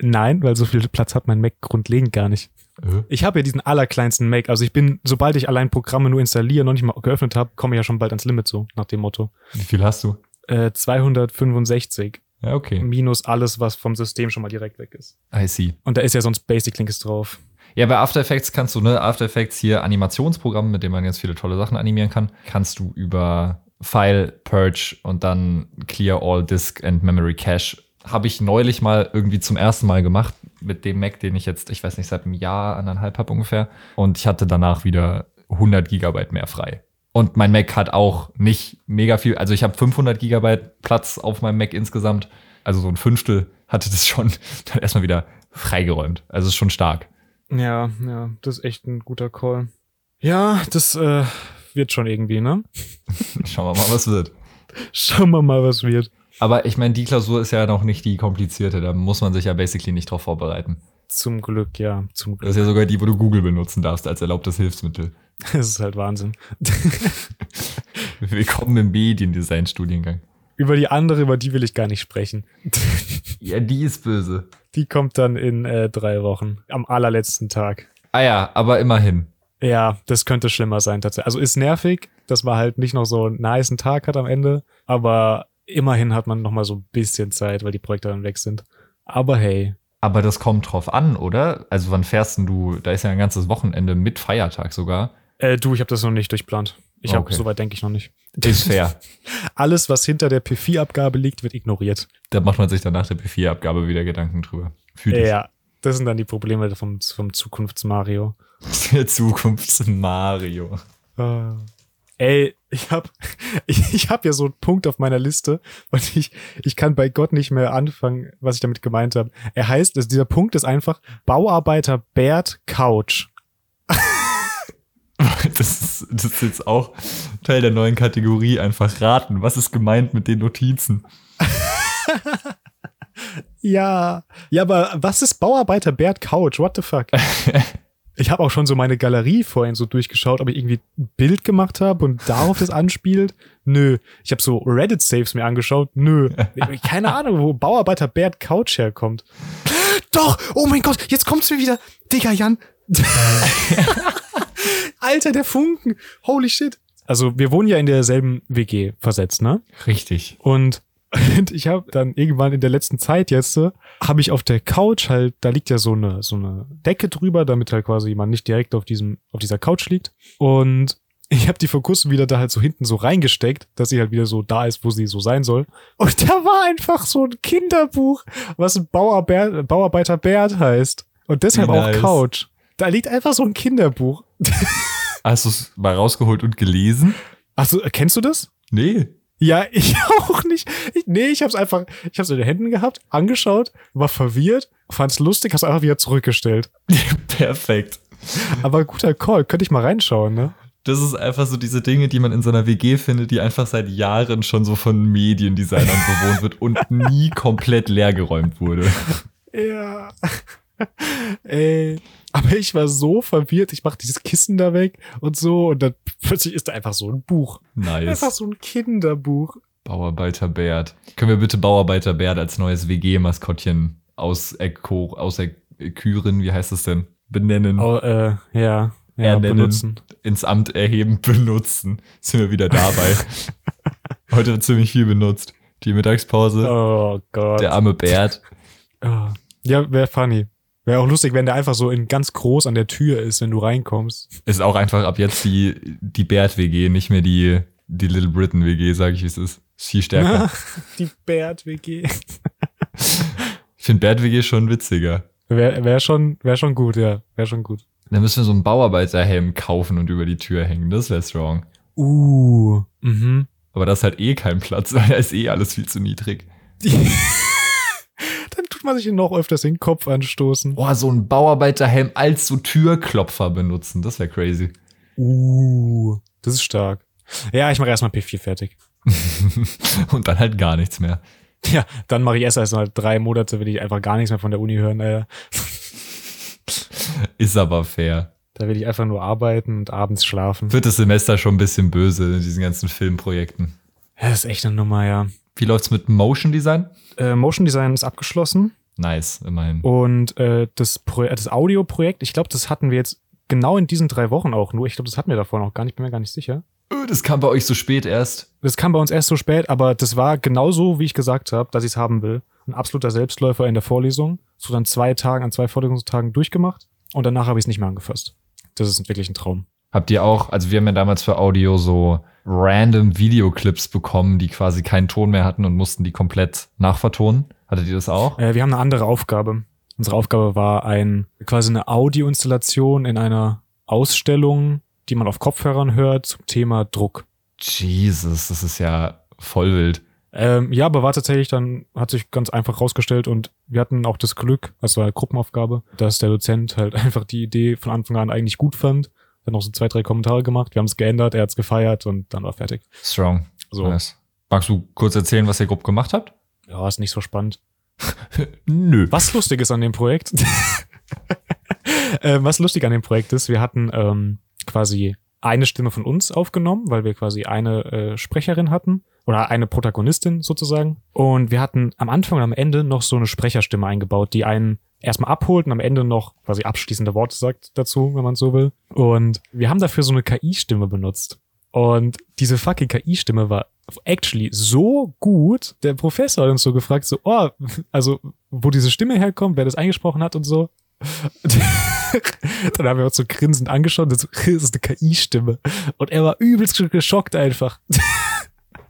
Nein, weil so viel Platz hat mein Mac grundlegend gar nicht. Äh? Ich habe ja diesen allerkleinsten Mac. Also ich bin, sobald ich allein Programme nur installiere, noch nicht mal geöffnet habe, komme ich ja schon bald ans Limit so, nach dem Motto. Wie viel hast du? Äh, 265 Ja, okay. minus alles, was vom System schon mal direkt weg ist. I see. Und da ist ja sonst Basic Links drauf. Ja, bei After Effects kannst du, ne, After Effects hier Animationsprogramm, mit dem man jetzt viele tolle Sachen animieren kann, kannst du über File, Purge und dann Clear All Disk and Memory Cache. Habe ich neulich mal irgendwie zum ersten Mal gemacht mit dem Mac, den ich jetzt, ich weiß nicht, seit einem Jahr, anderthalb habe ungefähr. Und ich hatte danach wieder 100 Gigabyte mehr frei. Und mein Mac hat auch nicht mega viel, also ich habe 500 Gigabyte Platz auf meinem Mac insgesamt. Also so ein Fünftel hatte das schon <laughs> dann erstmal wieder freigeräumt. Also ist schon stark. Ja, ja, das ist echt ein guter Call. Ja, das äh, wird schon irgendwie, ne? <laughs> Schauen wir mal, was wird. Schauen wir mal, was wird. Aber ich meine, die Klausur ist ja noch nicht die komplizierte. Da muss man sich ja basically nicht drauf vorbereiten. Zum Glück, ja, zum Das Glück. ist ja sogar die, wo du Google benutzen darfst als erlaubtes Hilfsmittel. <laughs> Das ist halt Wahnsinn. <laughs> Willkommen im Mediendesign-Studiengang. über die andere, über die will ich gar nicht sprechen. Ja, die ist böse. Die kommt dann in äh, drei Wochen, am allerletzten Tag. Ah ja, aber immerhin. Ja, das könnte schlimmer sein tatsächlich. Also ist nervig, dass man halt nicht noch so einen niceen Tag hat am Ende, aber immerhin hat man noch mal so ein bisschen Zeit, weil die Projekte dann weg sind. Aber hey, Aber das kommt drauf an, oder? Also wann fährst denn du? Da ist ja ein ganzes Wochenende mit Feiertag sogar. äh, du, ich habe das noch nicht durchplant. Ich habe Okay. soweit denke ich noch nicht. Ist fair. <laughs> Alles, was hinter der P4-Abgabe liegt, wird ignoriert. da macht man sich dann nach der P4-Abgabe wieder Gedanken drüber. Fühl dich. Ja, das sind dann die Probleme vom, vom Zukunfts-Mario. Der Zukunfts-Mario. Äh, ey, ich hab, ich, <laughs> ich hab ja so einen Punkt auf meiner Liste und ich, ich kann bei Gott nicht mehr anfangen, was ich damit gemeint habe. Er heißt, dass dieser Punkt ist einfach Bauarbeiter Bert Couch. <laughs> Das ist, das ist jetzt auch Teil der neuen Kategorie, einfach raten. Was ist gemeint mit den Notizen? <laughs> Ja, ja, aber was ist Bauarbeiter Bert Couch? What the fuck? Ich habe auch schon so meine Galerie vorhin so durchgeschaut, ob ich irgendwie ein Bild gemacht habe und darauf das anspielt. Nö. Ich habe so Reddit-Saves mir angeschaut. Nö. <laughs> Keine Ahnung, wo Bauarbeiter Bert Couch herkommt. Doch! Oh mein Gott, jetzt kommt's mir wieder. Digga, Jan. <laughs> Alter, der Funken. Holy shit. Also, wir wohnen ja in derselben WG versetzt, ne? Richtig. Und, und ich habe dann irgendwann in der letzten Zeit jetzt, äh, habe ich auf der Couch halt, da liegt ja so eine, so eine Decke drüber, damit halt quasi man nicht direkt auf diesem, auf dieser Couch liegt. Und ich habe die vor kurzem wieder da halt so hinten so reingesteckt, dass sie halt wieder so da ist, wo sie so sein soll. Und da war einfach so ein Kinderbuch, was Bauarbeiter, Bauarbeiter Bert heißt. Und deshalb Wie auch nice. Couch. Da liegt einfach so ein Kinderbuch. Hast du es mal rausgeholt und gelesen? Achso, kennst du das? Nee. Ja, <laughs> ich auch nicht. Ich, nee, ich hab's einfach, ich hab's in den Händen gehabt, angeschaut, war verwirrt, fand's lustig, hab's einfach wieder zurückgestellt. <laughs> Perfekt. Aber guter Call, könnte ich mal reinschauen, ne? Das ist einfach so diese Dinge, die man in so einer WG findet, die einfach seit Jahren schon so von Mediendesignern bewohnt wird und <laughs> nie komplett leergeräumt wurde. Ja. Ey. Aber ich war so verwirrt, ich mach dieses Kissen da weg und so und dann <laughs> plötzlich ist da einfach so ein Buch. Nice. Einfach so ein Kinderbuch. Bauarbeiter Bert. Können wir bitte Bauarbeiter Bert als neues WG-Maskottchen aus auserküren, wie heißt das denn? Benennen, Oh, äh, ja. Ja, Ernennen. benutzen. ins Amt erheben, <laughs> benutzen. Sind wir wieder dabei. <laughs> Heute wird ziemlich viel benutzt. Die Mittagspause, Oh Gott. der arme Bert. Ah. Ja, wäre funny. Wäre auch lustig, wenn der einfach so in ganz groß an der Tür ist, wenn du reinkommst. Ist auch einfach ab jetzt die, die Bert-WG, nicht mehr die, die Little Britain-WG, sage ich, wie es ist. Ist viel stärker. Die Bert-WG. Ich finde Bert-WG schon witziger. Wäre wär schon, wär schon gut, ja. Wäre schon gut. Dann müssen wir so einen Bauarbeiterhelm kaufen und über die Tür hängen. Das wäre strong. Uh. Mhm. Aber das halt eh kein Platz, <laughs> weil da ist eh alles viel zu niedrig. <laughs> Man sich noch öfters den Kopf anstoßen. Boah, so einen Bauarbeiterhelm als so Türklopfer benutzen. Das wäre crazy. Uh. Das ist stark. Ja, ich mache erstmal P4 fertig. <laughs> und dann halt gar nichts mehr. Ja, dann mache ich erst erst mal drei Monate, will ich einfach gar nichts mehr von der Uni hören. Alter. <laughs> Ist aber fair. Da will ich einfach nur arbeiten und abends schlafen. Wird das Semester schon ein bisschen böse in diesen ganzen Filmprojekten. Ja, das ist echt eine Nummer, ja. Wie läuft's mit Motion Design? Äh, Motion Design ist abgeschlossen Nice, immerhin. und äh, das, Pro das Audioprojekt, ich glaube, das hatten wir jetzt genau in diesen drei Wochen auch nur. Ich glaube, das hatten wir davor noch gar nicht, bin mir gar nicht sicher. Öh, Das kam bei euch so spät erst. Das kam bei uns erst so spät, aber das war genauso, wie ich gesagt habe, dass ich es haben will. Ein absoluter Selbstläufer in der Vorlesung. So dann zwei Tagen, an zwei Vorlesungstagen durchgemacht und danach habe ich es nicht mehr angefasst. Das ist wirklich ein Traum. Habt ihr auch, also wir haben ja damals für Audio so random Videoclips bekommen, die quasi keinen Ton mehr hatten und mussten die komplett nachvertonen. Hattet ihr das auch? Äh, wir haben eine andere Aufgabe. Unsere Aufgabe war ein quasi eine Audioinstallation in einer Ausstellung, die man auf Kopfhörern hört zum Thema Druck. Jesus, das ist ja voll wild. Ähm, ja, aber war tatsächlich dann, hat sich ganz einfach rausgestellt und wir hatten auch das Glück, war eine Gruppenaufgabe, dass der Dozent halt <laughs> einfach die Idee von Anfang an eigentlich gut fand. Hat noch so zwei, drei Kommentare gemacht, wir haben es geändert, er hat es gefeiert und dann war fertig. Strong. So, Nice. Magst du kurz erzählen, was ihr grob gemacht habt? ja, ist nicht so spannend. <laughs> Nö. Was lustig ist an dem Projekt, <laughs> ähm, was lustig an dem Projekt ist, wir hatten ähm, quasi eine Stimme von uns aufgenommen, weil wir quasi eine äh, Sprecherin hatten oder eine Protagonistin sozusagen. Und wir hatten am Anfang und am Ende noch so eine Sprecherstimme eingebaut, die einen erstmal abholt und am Ende noch quasi abschließende Worte sagt dazu, wenn man so will. Und wir haben dafür so eine KI-Stimme benutzt. Und diese fucking KI-Stimme war actually so gut. Der Professor hat uns so gefragt, so, oh, also, wo diese Stimme herkommt, wer das eingesprochen hat und so. <laughs> Dann haben wir uns so grinsend angeschaut und so, <laughs> das ist eine KI-Stimme. Und er war übelst geschockt einfach. <laughs>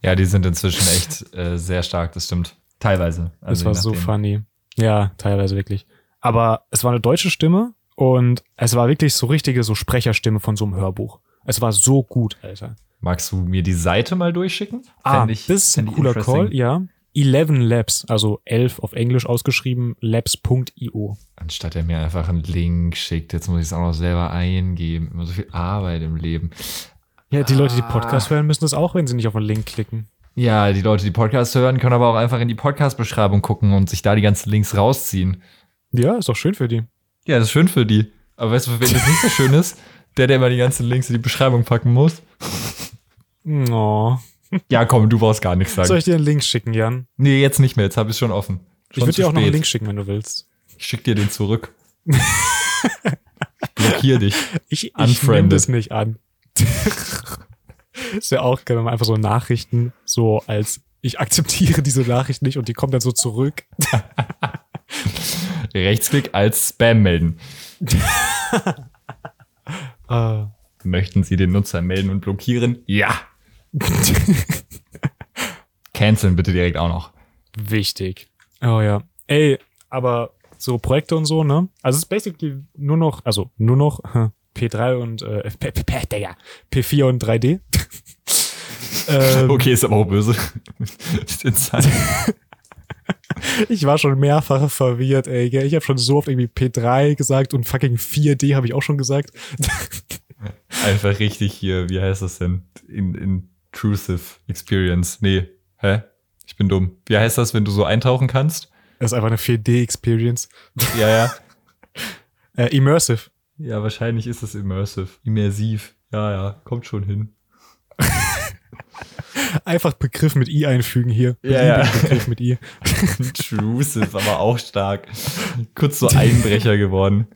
Ja, die sind inzwischen echt äh, sehr stark, das stimmt. Teilweise. Das Also war je so funny. Ja, teilweise wirklich. Aber es war eine deutsche Stimme und es war wirklich so richtige so Sprecherstimme von so einem Hörbuch. Es war so gut, Alter. Magst du mir die Seite mal durchschicken? Ah, ich- das ist ein cooler. Call, ja. 11 Labs, also 11 auf Englisch ausgeschrieben, labs.io. Anstatt er mir einfach einen Link schickt, jetzt muss ich es auch noch selber eingeben. Immer so viel Arbeit im Leben. Ja, die Leute, die Ah. Podcast hören, müssen das auch, wenn sie nicht auf den Link klicken. Ja, die Leute, die Podcasts hören, können aber auch einfach in die Podcast-Beschreibung gucken und sich da die ganzen Links rausziehen. Ja, ist doch schön für die. Ja, das ist schön für die. Aber weißt du, für wen das nicht so schön ist? Der, der immer die ganzen Links in die Beschreibung packen muss. <laughs> Oh. Ja, komm, du brauchst gar nichts sagen. Soll ich dir einen Link schicken, Jan? nee, jetzt nicht mehr, jetzt habe ich es schon offen. Ich Schon würde zu dir auch noch einen spät. Link schicken, wenn du willst. Ich schick dir den zurück. <laughs> ich blockier dich. Ich, ich nehme das nicht an. <laughs> ist ja auch geil, wenn man einfach so Nachrichten so als ich akzeptiere diese Nachricht nicht und die kommt dann so zurück. Rechtsklick als Spam melden. Äh, <laughs> Möchten Sie den Nutzer melden und blockieren? Ja. <laughs> Canceln bitte direkt auch noch. wichtig. Oh ja. Ey, aber so Projekte und so, ne? Also es ist basically nur noch, also nur noch <laughs> P3 und äh, P, P, P, Digga, P4 und 3D. ähm, Okay, ist aber auch böse. Ich war schon mehrfach verwirrt, ey. gell? Ich habe schon so oft irgendwie P3 gesagt und fucking 4D habe ich auch schon gesagt. <laughs> Einfach richtig hier, wie heißt das denn? In, intrusive Experience. Nee, hä? Ich bin dumm. Wie heißt das, wenn du so eintauchen kannst? Das ist einfach eine 4D-Experience. Ja, ja. <laughs> Äh, immersive. Ja, wahrscheinlich ist es immersive. Immersiv. Ja, ja, kommt schon hin. Einfach Begriff mit I einfügen hier. Ja, ja. Begriff mit I. <laughs> Intrusive, aber auch stark. Kurz so Einbrecher geworden.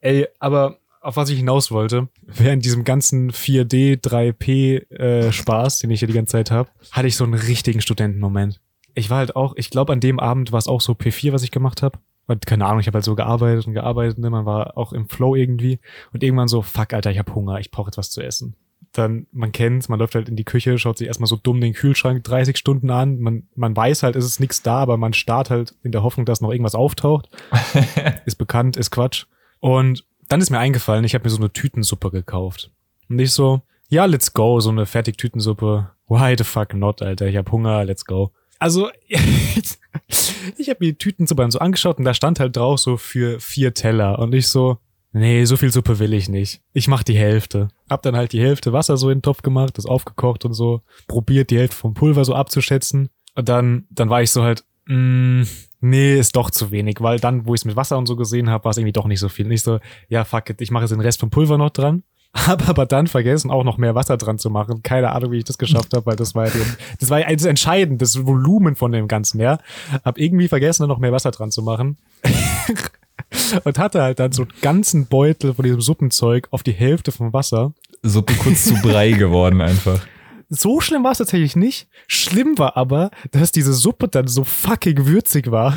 Ey, aber auf was ich hinaus wollte, während diesem ganzen 4D, 3P äh, Spaß, den ich hier die ganze Zeit habe, hatte ich so einen richtigen Studentenmoment. Ich war halt auch, ich glaube an dem Abend war es auch so P4, was ich gemacht habe. Keine Ahnung, ich habe halt so gearbeitet und gearbeitet, ne? man war auch im Flow irgendwie und irgendwann so, fuck, Alter, ich habe Hunger, ich brauche jetzt was zu essen. Dann, man kennt's, man läuft halt in die Küche, schaut sich erstmal so dumm den Kühlschrank 30 Stunden an, man, man weiß halt, es ist nichts da, aber man starrt halt in der Hoffnung, dass noch irgendwas auftaucht. <laughs> ist bekannt, ist Quatsch. Und dann ist mir eingefallen, ich habe mir so eine Tütensuppe gekauft. Und ich so, ja, let's go, so eine Fertig-Tütensuppe. Why the fuck not, Alter? Ich hab Hunger, let's go. Also, <laughs> ich habe mir die Tütensuppe dann so angeschaut und da stand halt drauf so für vier Teller. Und ich so, nee, so viel Suppe will ich nicht. Ich mach die Hälfte. Hab dann halt die Hälfte Wasser so in den Topf gemacht, das aufgekocht und so. Probiert die Hälfte vom Pulver so abzuschätzen. Und dann, dann war ich so halt, mm, nee, ist doch zu wenig, weil dann, wo ich es mit Wasser und so gesehen habe, war es irgendwie doch nicht so viel. Nicht so, ja, fuck it, ich mache jetzt den Rest vom Pulver noch dran. <laughs> Hab aber dann vergessen, auch noch mehr Wasser dran zu machen. Keine Ahnung, wie ich das geschafft habe, weil das war ja das war ja das entscheidende, das Volumen von dem Ganzen, ja. Hab irgendwie vergessen, noch mehr Wasser dran zu machen. <laughs> <laughs> und hatte halt dann so einen ganzen Beutel von diesem Suppenzeug auf die Hälfte vom Wasser. Suppe kurz zu Brei geworden einfach. <laughs> So schlimm war es tatsächlich nicht. Schlimm war aber, dass diese Suppe dann so fucking würzig war.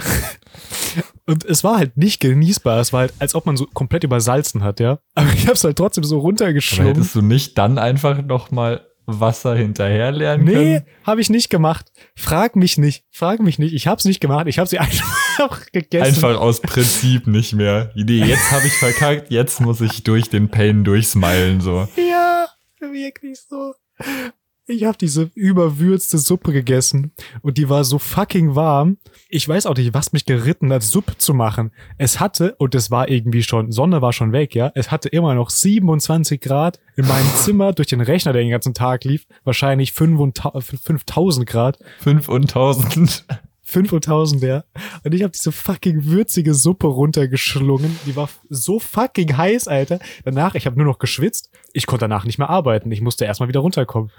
<laughs> Und es war halt nicht genießbar. Es war halt, als ob man so komplett übersalzen hat, ja. Aber ich hab's halt trotzdem so Aber runtergeschlungen. hättest du nicht dann einfach noch mal Wasser hinterher lernen Nee, können? habe ich nicht gemacht. Frag mich nicht. Frag mich nicht. Ich hab's nicht gemacht. Ich habe sie einfach gegessen. Einfach aus Prinzip nicht mehr. Nee, jetzt habe ich verkackt, jetzt muss ich durch den Pain durchsmilen, so. Ja, wirklich so. Ich habe diese überwürzte Suppe gegessen und die war so fucking warm. Ich weiß auch nicht, was mich geritten hat, Suppe zu machen. Es hatte, und es war irgendwie schon, Sonne war schon weg, ja. Es hatte immer noch 27 Grad in meinem Zimmer durch den Rechner, der den ganzen Tag lief. Wahrscheinlich 5000 Grad. Fünf und tausend. 5000, ja. Und ich habe diese fucking würzige Suppe runtergeschlungen. Die war so fucking heiß, Alter. Danach, ich habe nur noch geschwitzt. Ich konnte danach nicht mehr arbeiten. Ich musste erstmal wieder runterkommen.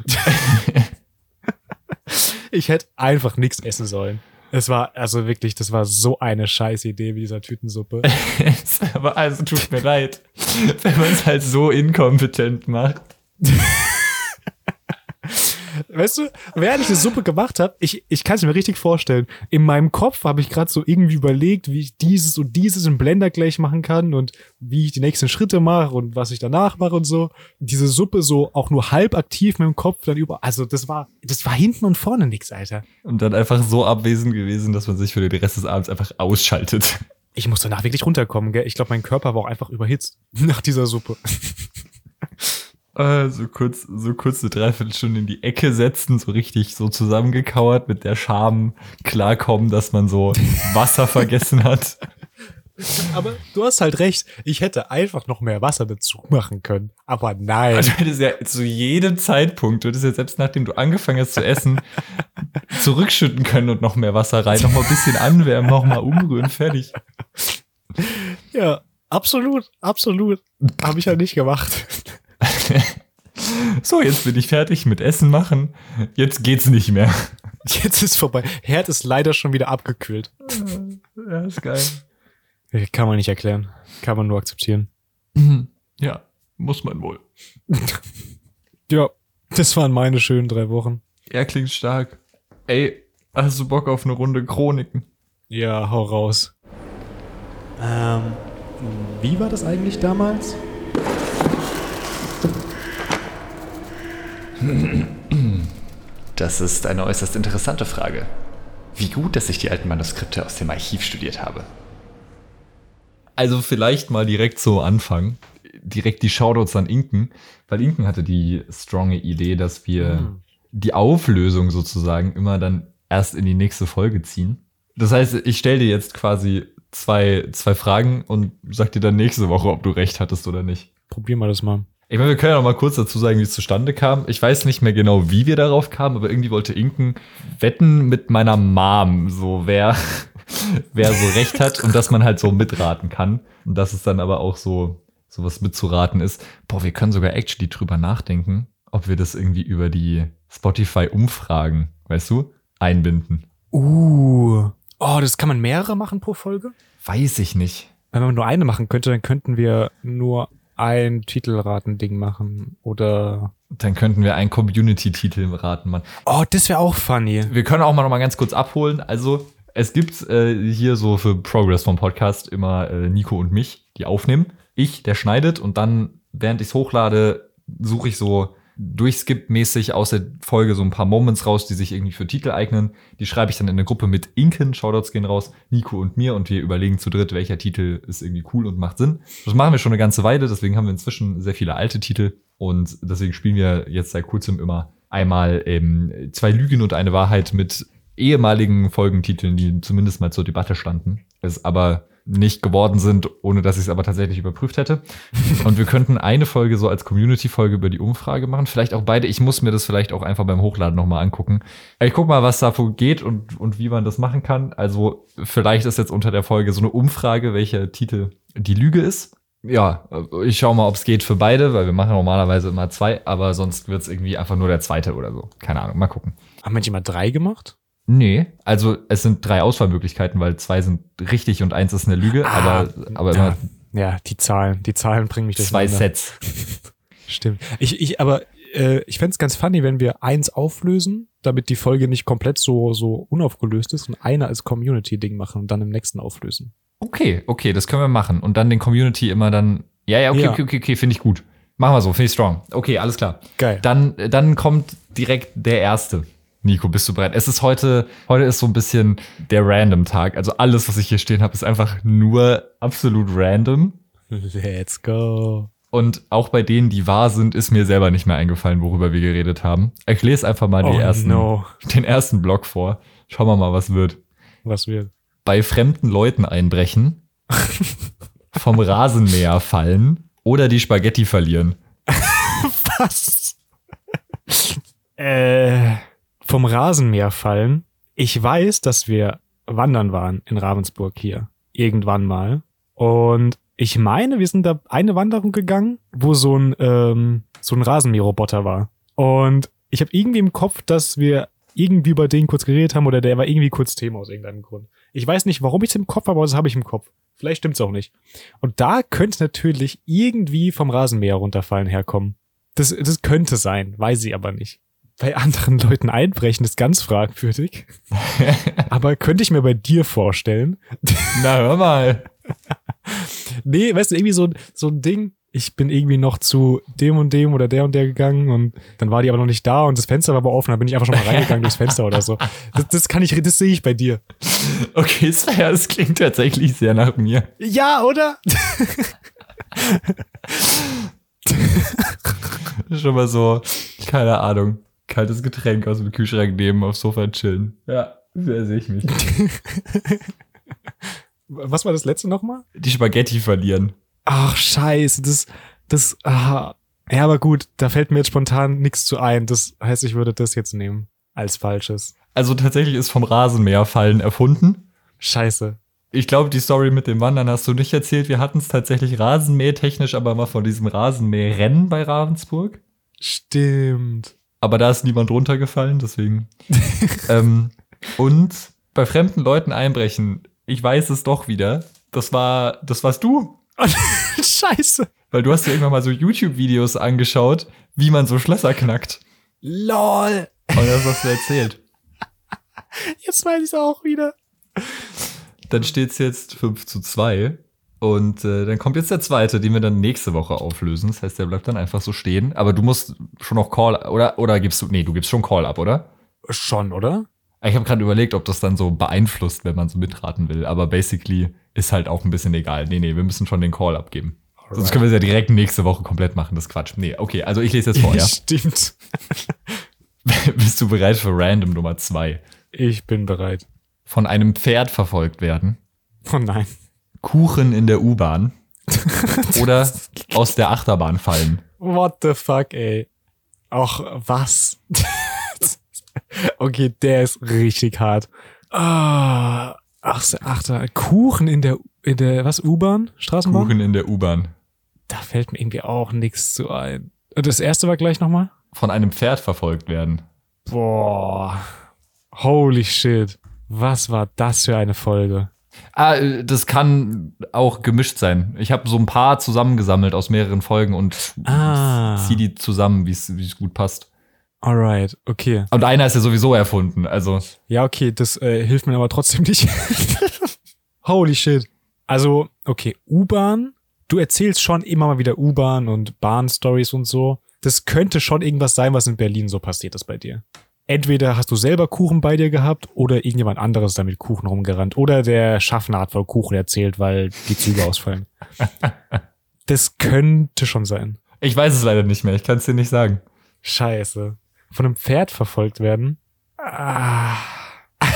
<laughs> ich hätte einfach nichts essen sollen. Es war, also wirklich, das war so eine scheiß Idee mit dieser Tütensuppe. <laughs> Aber also tut mir leid, wenn man es halt so inkompetent macht. <laughs> Weißt du, während ich eine Suppe gemacht habe, ich, ich kann es mir richtig vorstellen. In meinem Kopf habe ich gerade so irgendwie überlegt, wie ich dieses und dieses im Blender gleich machen kann und wie ich die nächsten Schritte mache und was ich danach mache und so. Diese Suppe so auch nur halb aktiv mit dem Kopf dann über. Also das war, das war hinten und vorne nix, Alter. Und dann einfach so abwesend gewesen, dass man sich für den Rest des Abends einfach ausschaltet. Ich muss danach wirklich runterkommen, gell? Ich glaube, mein Körper war auch einfach überhitzt <laughs> nach dieser Suppe. Äh, so kurz, so kurz eine Dreiviertelstunde in die Ecke setzen, so richtig so zusammengekauert mit der Scham klarkommen, dass man so <laughs> Wasser vergessen hat. Aber du hast halt recht. Ich hätte einfach noch mehr Wasser dazu machen können. Aber nein. Also du hättest ja zu jedem Zeitpunkt, du hättest ja selbst nachdem du angefangen hast zu essen, zurückschütten können und noch mehr Wasser rein, noch mal ein bisschen anwärmen, noch mal umrühren, fertig. ja, absolut, absolut. Habe ich ja nicht gemacht. <laughs> So, jetzt bin ich fertig mit Essen machen. Jetzt geht's nicht mehr. <laughs> Jetzt ist vorbei. Herd ist leider schon wieder abgekühlt. Ja, ist geil. Kann man nicht erklären. Kann man nur akzeptieren. <clears throat> Ja, muss man wohl. <laughs> Ja, das waren meine schönen drei Wochen. Er klingt stark. Ey, hast du Bock auf eine Runde Chroniken? Ja, hau raus. Ähm, wie war das eigentlich damals? Das ist eine äußerst interessante Frage. Wie gut, dass ich die alten Manuskripte aus dem Archiv studiert habe. Also vielleicht mal direkt so anfangen. Direkt die Shoutouts an Inken, weil Inken hatte die stronge Idee, dass wir die Auflösung sozusagen immer dann erst in die nächste Folge ziehen. Das heißt, ich stelle dir jetzt quasi zwei, zwei Fragen und sag dir dann nächste Woche, ob du recht hattest oder nicht. Probier mal das mal. Ich meine, wir können ja noch mal kurz dazu sagen, wie es zustande kam. Ich weiß nicht mehr genau, wie wir darauf kamen, aber irgendwie wollte Inken wetten mit meiner Mom, so wer, <laughs> wer so recht hat und dass man halt so mitraten kann. Und dass es dann aber auch so, so was mitzuraten ist. Boah, wir können sogar actually drüber nachdenken, ob wir das irgendwie über die Spotify-Umfragen, weißt du, einbinden. Uh. Oh, das kann man mehrere machen pro Folge? Weiß ich nicht. Wenn man nur eine machen könnte, dann könnten wir nur ein Titelratending machen. Oder. Dann könnten wir einen Community-Titel raten, Mann. Oh, das wäre auch funny. Wir können auch mal noch mal ganz kurz abholen. Also, es gibt äh, hier so für Progress vom Podcast immer äh, Nico und mich, die aufnehmen. Ich, der schneidet und dann, während ich es hochlade, suche ich so durchskip-mäßig aus der Folge so ein paar Moments raus, die sich irgendwie für Titel eignen. Die schreibe ich dann in eine Gruppe mit Inken, Shoutouts gehen raus, Nico und mir und wir überlegen zu dritt, welcher Titel ist irgendwie cool und macht Sinn. Das machen wir schon eine ganze Weile, deswegen haben wir inzwischen sehr viele alte Titel und deswegen spielen wir jetzt seit kurzem immer einmal ähm, zwei Lügen und eine Wahrheit mit ehemaligen Folgentiteln, die zumindest mal zur Debatte standen. Es aber nicht geworden sind, ohne dass ich es aber tatsächlich überprüft hätte. <laughs> Und wir könnten eine Folge so als Community-Folge über die Umfrage machen. Vielleicht auch beide. Ich muss mir das vielleicht auch einfach beim Hochladen nochmal angucken. Ich guck mal, was davor geht und, und wie man das machen kann. Also vielleicht ist jetzt unter der Folge so eine Umfrage, welcher Titel die Lüge ist. Ja, ich schau mal, ob es geht für beide, weil wir machen normalerweise immer zwei, aber sonst wird es irgendwie einfach nur der zweite oder so. Keine Ahnung, mal gucken. Haben manche mal drei gemacht? Nee, also es sind drei Auswahlmöglichkeiten, weil zwei sind richtig und eins ist eine Lüge, Ah, aber, aber ja, ja, die Zahlen. Die Zahlen bringen mich zwei durcheinander. Sets. <laughs> Stimmt. Ich, ich, aber äh, ich fänd's ganz funny, wenn wir eins auflösen, damit die Folge nicht komplett so, so unaufgelöst ist und einer als Community-Ding machen und dann im nächsten auflösen. Okay, okay, das können wir machen. Und dann den Community immer dann. Ja, ja, okay, Ja. okay, okay, okay finde ich gut. Machen wir so, finde ich strong. Okay, alles klar. Geil. Dann, dann kommt direkt der erste. Nico, bist du bereit? Es ist heute, heute ist so ein bisschen der Random-Tag. Also alles, was ich hier stehen habe, ist einfach nur absolut random. Let's go. Und auch bei denen, die wahr sind, ist mir selber nicht mehr eingefallen, worüber wir geredet haben. Ich lese einfach mal oh ersten, no. den ersten Block vor. Schauen wir mal, was wird. Was wird? Bei fremden Leuten einbrechen, <laughs> vom Rasenmäher fallen oder die Spaghetti verlieren. <laughs> Was? äh, vom Rasenmäher fallen. Ich weiß, dass wir wandern waren in Ravensburg hier. Irgendwann mal. Und ich meine, wir sind da eine Wanderung gegangen, wo so ein, ähm, so ein Rasenmäherroboter war. Und ich habe irgendwie im Kopf, dass wir irgendwie über den kurz geredet haben oder der war irgendwie kurz Thema aus irgendeinem Grund. Ich weiß nicht, warum ich es im Kopf habe, aber das habe ich im Kopf. Vielleicht stimmt's auch nicht. Und da könnte natürlich irgendwie vom Rasenmäher runterfallen herkommen. Das, das könnte sein, weiß ich aber nicht. Bei anderen Leuten einbrechen ist ganz fragwürdig. <laughs> aber könnte ich mir bei dir vorstellen. Na, hör mal. <laughs> Nee, weißt du, irgendwie so, so ein Ding. Ich bin irgendwie noch zu dem und dem oder der und der gegangen und dann war die aber noch nicht da und das Fenster war aber offen, dann bin ich einfach schon mal reingegangen durchs Fenster oder so. Das, das kann ich, das sehe ich bei dir. Okay, Sven, das klingt tatsächlich sehr nach mir. Ja, oder? <laughs> Schon mal so, keine Ahnung, kaltes Getränk aus dem Kühlschrank nehmen, aufs Sofa chillen. Ja, sehr sehe ich mich. <laughs> Was war das letzte nochmal? Die Spaghetti verlieren. Ach, scheiße, das, das, ah. Ja, aber gut, da fällt mir jetzt spontan nichts zu ein. Das heißt, ich würde das jetzt nehmen als falsches. Also tatsächlich ist vom Rasenmäher fallen erfunden. Scheiße. Ich glaube, die Story mit dem Wandern hast du nicht erzählt. Wir hatten es tatsächlich rasenmähtechnisch, aber mal von diesem Rasenmäherrennen bei Ravensburg. Stimmt. Aber da ist niemand runtergefallen, deswegen. <laughs> ähm, und bei fremden Leuten einbrechen. Ich weiß es doch wieder. Das war, das warst du. <laughs> Scheiße. Weil du hast dir irgendwann mal so YouTube-Videos angeschaut, wie man so Schlösser knackt. LOL. Und das hast du erzählt. <laughs> Jetzt weiß ich auch wieder. Dann steht es jetzt 5 zu 2. Und äh, dann kommt jetzt der zweite, den wir dann nächste Woche auflösen. Das heißt, der bleibt dann einfach so stehen. Aber du musst schon noch Call, oder? Oder gibst du, nee, du gibst schon Call ab, oder? Schon, oder? Ich habe gerade überlegt, ob das dann so beeinflusst, wenn man so mitraten will. Aber basically ist halt auch ein bisschen egal. Nee, nee, wir müssen schon den Call abgeben. Sonst können wir es ja direkt nächste Woche komplett machen. Das ist Quatsch. Nee, okay, also ich lese jetzt vor, <laughs> ja? Stimmt. <laughs> Bist du bereit für Random Nummer zwei? Ich bin bereit. Von einem Pferd verfolgt werden, Oh nein. Kuchen in der U-Bahn <laughs> oder aus der Achterbahn fallen. What the fuck, ey. Ach, was? <laughs> okay, der ist richtig hart. Ah, ach, ach, da, Kuchen in der, in der, was, U-Bahn? Straßenbahn? Kuchen in der U-Bahn. Da fällt mir irgendwie auch nichts zu ein. Und Das erste war gleich nochmal? von einem Pferd verfolgt werden. Boah. Holy shit. Was war das für eine Folge? Ah, äh, das kann auch gemischt sein. Ich habe so ein paar zusammengesammelt aus mehreren Folgen und Ah. zieh die zusammen, wie es wie es gut passt. Alright, okay. Und einer ist ja sowieso erfunden, also Ja, okay, das äh, hilft mir aber trotzdem nicht. <laughs> Holy shit. Also, okay, U-Bahn. Du erzählst schon immer mal wieder U-Bahn und Bahn-Stories und so. Das könnte schon irgendwas sein, was in Berlin so passiert ist bei dir. Entweder hast du selber Kuchen bei dir gehabt oder irgendjemand anderes damit Kuchen rumgerannt. Oder der Schaffner hat voll Kuchen erzählt, weil die Züge ausfallen. <laughs> Das könnte schon sein. ich weiß es leider nicht mehr, ich kann es dir nicht sagen. Scheiße. Von einem Pferd verfolgt werden? Ah,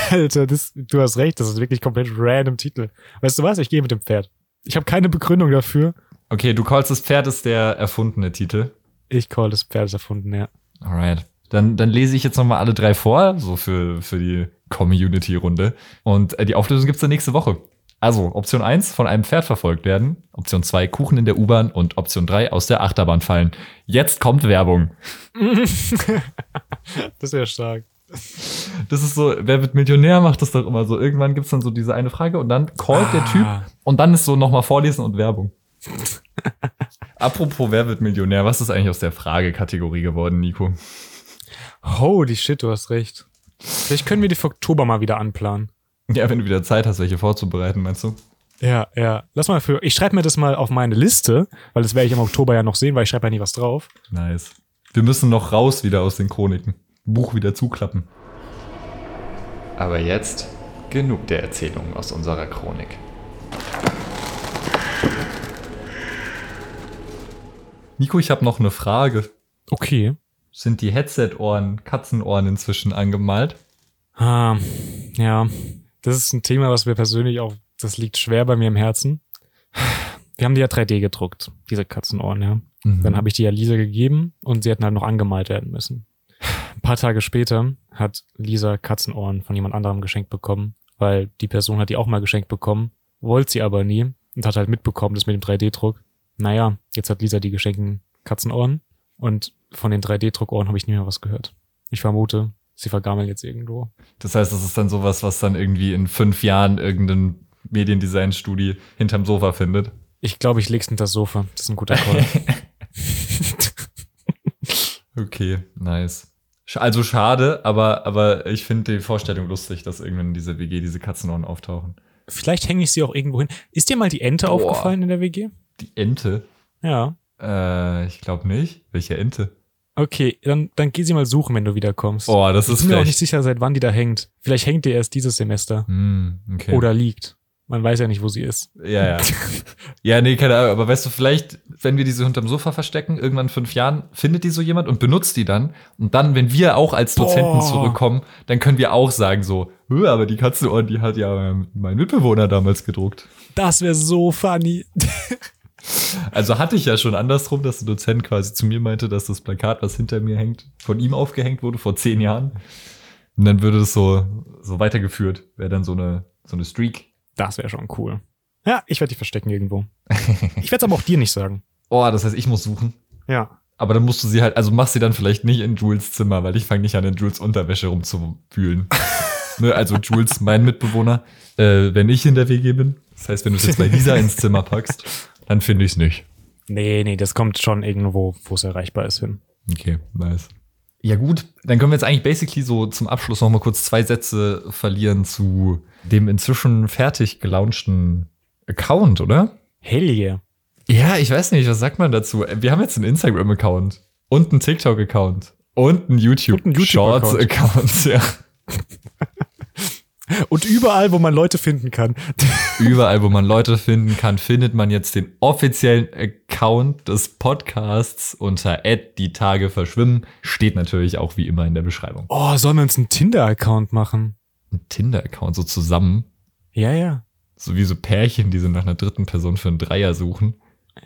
Alter, das, du hast recht, das ist wirklich komplett random Titel. Weißt du was? Ich gehe mit dem Pferd. Ich habe keine Begründung dafür. Okay, du callst das Pferd ist der erfundene Titel. Ich call das Pferd ist erfunden, ja. Alright. Dann, dann lese ich jetzt nochmal alle drei vor, so für, für die Community-Runde. Und äh, die Auflösung gibt's dann nächste Woche. Also, Option 1, von einem Pferd verfolgt werden. Option 2, Kuchen in der U-Bahn. Und Option 3, aus der Achterbahn fallen. Jetzt kommt Werbung. <laughs> Das wäre stark. Das ist so, wer wird Millionär, macht das doch immer so. Irgendwann gibt's dann so diese eine Frage und dann callt der Typ Ah. und dann ist so nochmal Vorlesen und Werbung. <laughs> Apropos, wer wird Millionär? Was ist eigentlich aus der Fragekategorie geworden, Nico? Holy shit, du hast recht. Vielleicht können wir die für Oktober mal wieder anplanen. Ja, wenn du wieder Zeit hast, welche vorzubereiten, meinst du? Ja, ja. Lass mal für. Ich schreibe mir das mal auf meine Liste, weil das werde ich im Oktober ja noch sehen, weil ich schreibe ja nie was drauf. Nice. Wir müssen noch raus wieder aus den Chroniken. Buch wieder zuklappen. Aber jetzt genug der Erzählungen aus unserer Chronik. Nico, ich habe noch eine Frage. Okay. Sind die Headset-Ohren, Katzenohren inzwischen angemalt? Ah, ja. Das ist ein Thema, was mir persönlich auch, das liegt schwer bei mir im Herzen. Wir haben die ja 3D gedruckt, diese Katzenohren, ja. Dann habe ich die ja Lisa gegeben und sie hätten halt noch angemalt werden müssen. Ein paar Tage später hat Lisa Katzenohren von jemand anderem geschenkt bekommen, weil die Person hat die auch mal geschenkt bekommen, wollte sie aber nie und hat halt mitbekommen, das mit dem 3D-Druck. Naja, jetzt hat Lisa die geschenkten Katzenohren und von den 3D-Druckohren habe ich nie mehr was gehört. Ich vermute, sie vergammeln jetzt irgendwo. Das heißt, das ist dann sowas, was dann irgendwie in fünf Jahren irgendein Mediendesign-Studi hinterm Sofa findet. Ich glaube, ich leg's hinter das Sofa. Das ist ein guter Call. <laughs> Okay, nice. Also schade, aber, aber ich finde die Vorstellung lustig, dass irgendwann in dieser WG diese Katzenohren auftauchen. Vielleicht hänge ich sie auch irgendwo hin. Ist dir mal die Ente Boah. aufgefallen in der WG? Die Ente? Ja. Äh, ich glaube nicht. Welche Ente? Okay, dann, dann geh sie mal suchen, wenn du wiederkommst. Oh, das ich ist bin mir auch nicht sicher, seit wann die da hängt. Vielleicht hängt die erst dieses Semester. Hm, okay. Oder liegt. Man weiß ja nicht, wo sie ist. Ja, ja. <laughs> Ja, nee, keine Ahnung. Aber weißt du, vielleicht, wenn wir diese unterm Sofa verstecken, irgendwann in fünf Jahren, findet die so jemand und benutzt die dann. Und dann, wenn wir auch als Dozenten Boah. zurückkommen, dann können wir auch sagen so, "Hö, aber die Katzenohren, die hat ja ähm, mein Mitbewohner damals gedruckt. Das wäre so funny. Also hatte ich ja schon andersrum, dass der Dozent quasi zu mir meinte, dass das Plakat, was hinter mir hängt, von ihm aufgehängt wurde vor zehn Jahren. Und dann würde das so, so weitergeführt. Wäre dann so eine, so eine Streak. Das wäre schon cool. Ja, ich werde die verstecken irgendwo. Ich werde es aber auch dir nicht sagen. Oh, das heißt, ich muss suchen. Ja. Aber dann musst du sie halt, also mach sie dann vielleicht nicht in Jules Zimmer, weil ich fange nicht an, in Jules Unterwäsche rumzuwühlen. <laughs> ne, also Jules, mein Mitbewohner, äh, wenn ich in der WG bin. Das heißt, wenn du es jetzt bei Lisa ins Zimmer packst, dann finde ich es nicht. Nee, nee, das kommt schon irgendwo, wo es erreichbar ist, hin. Okay, nice. Ja gut, dann können wir jetzt eigentlich basically so zum Abschluss noch mal kurz zwei Sätze verlieren zu dem inzwischen fertig gelaunchten Account, oder? Hell yeah. Ja, ich weiß nicht, was sagt man dazu? Wir haben jetzt einen Instagram-Account und einen TikTok-Account und einen Und einen YouTube-Shorts-Account. <laughs> ja. Und überall, wo man Leute finden kann. Überall, wo man Leute finden kann, findet man jetzt den offiziellen Account des Podcasts unter die Tage verschwimmen. Steht natürlich auch wie immer in der Beschreibung. Oh, sollen wir uns einen Tinder-Account machen? Ein Tinder-Account so zusammen. Ja, ja. So wie so Pärchen, die so nach einer dritten Person für einen Dreier suchen.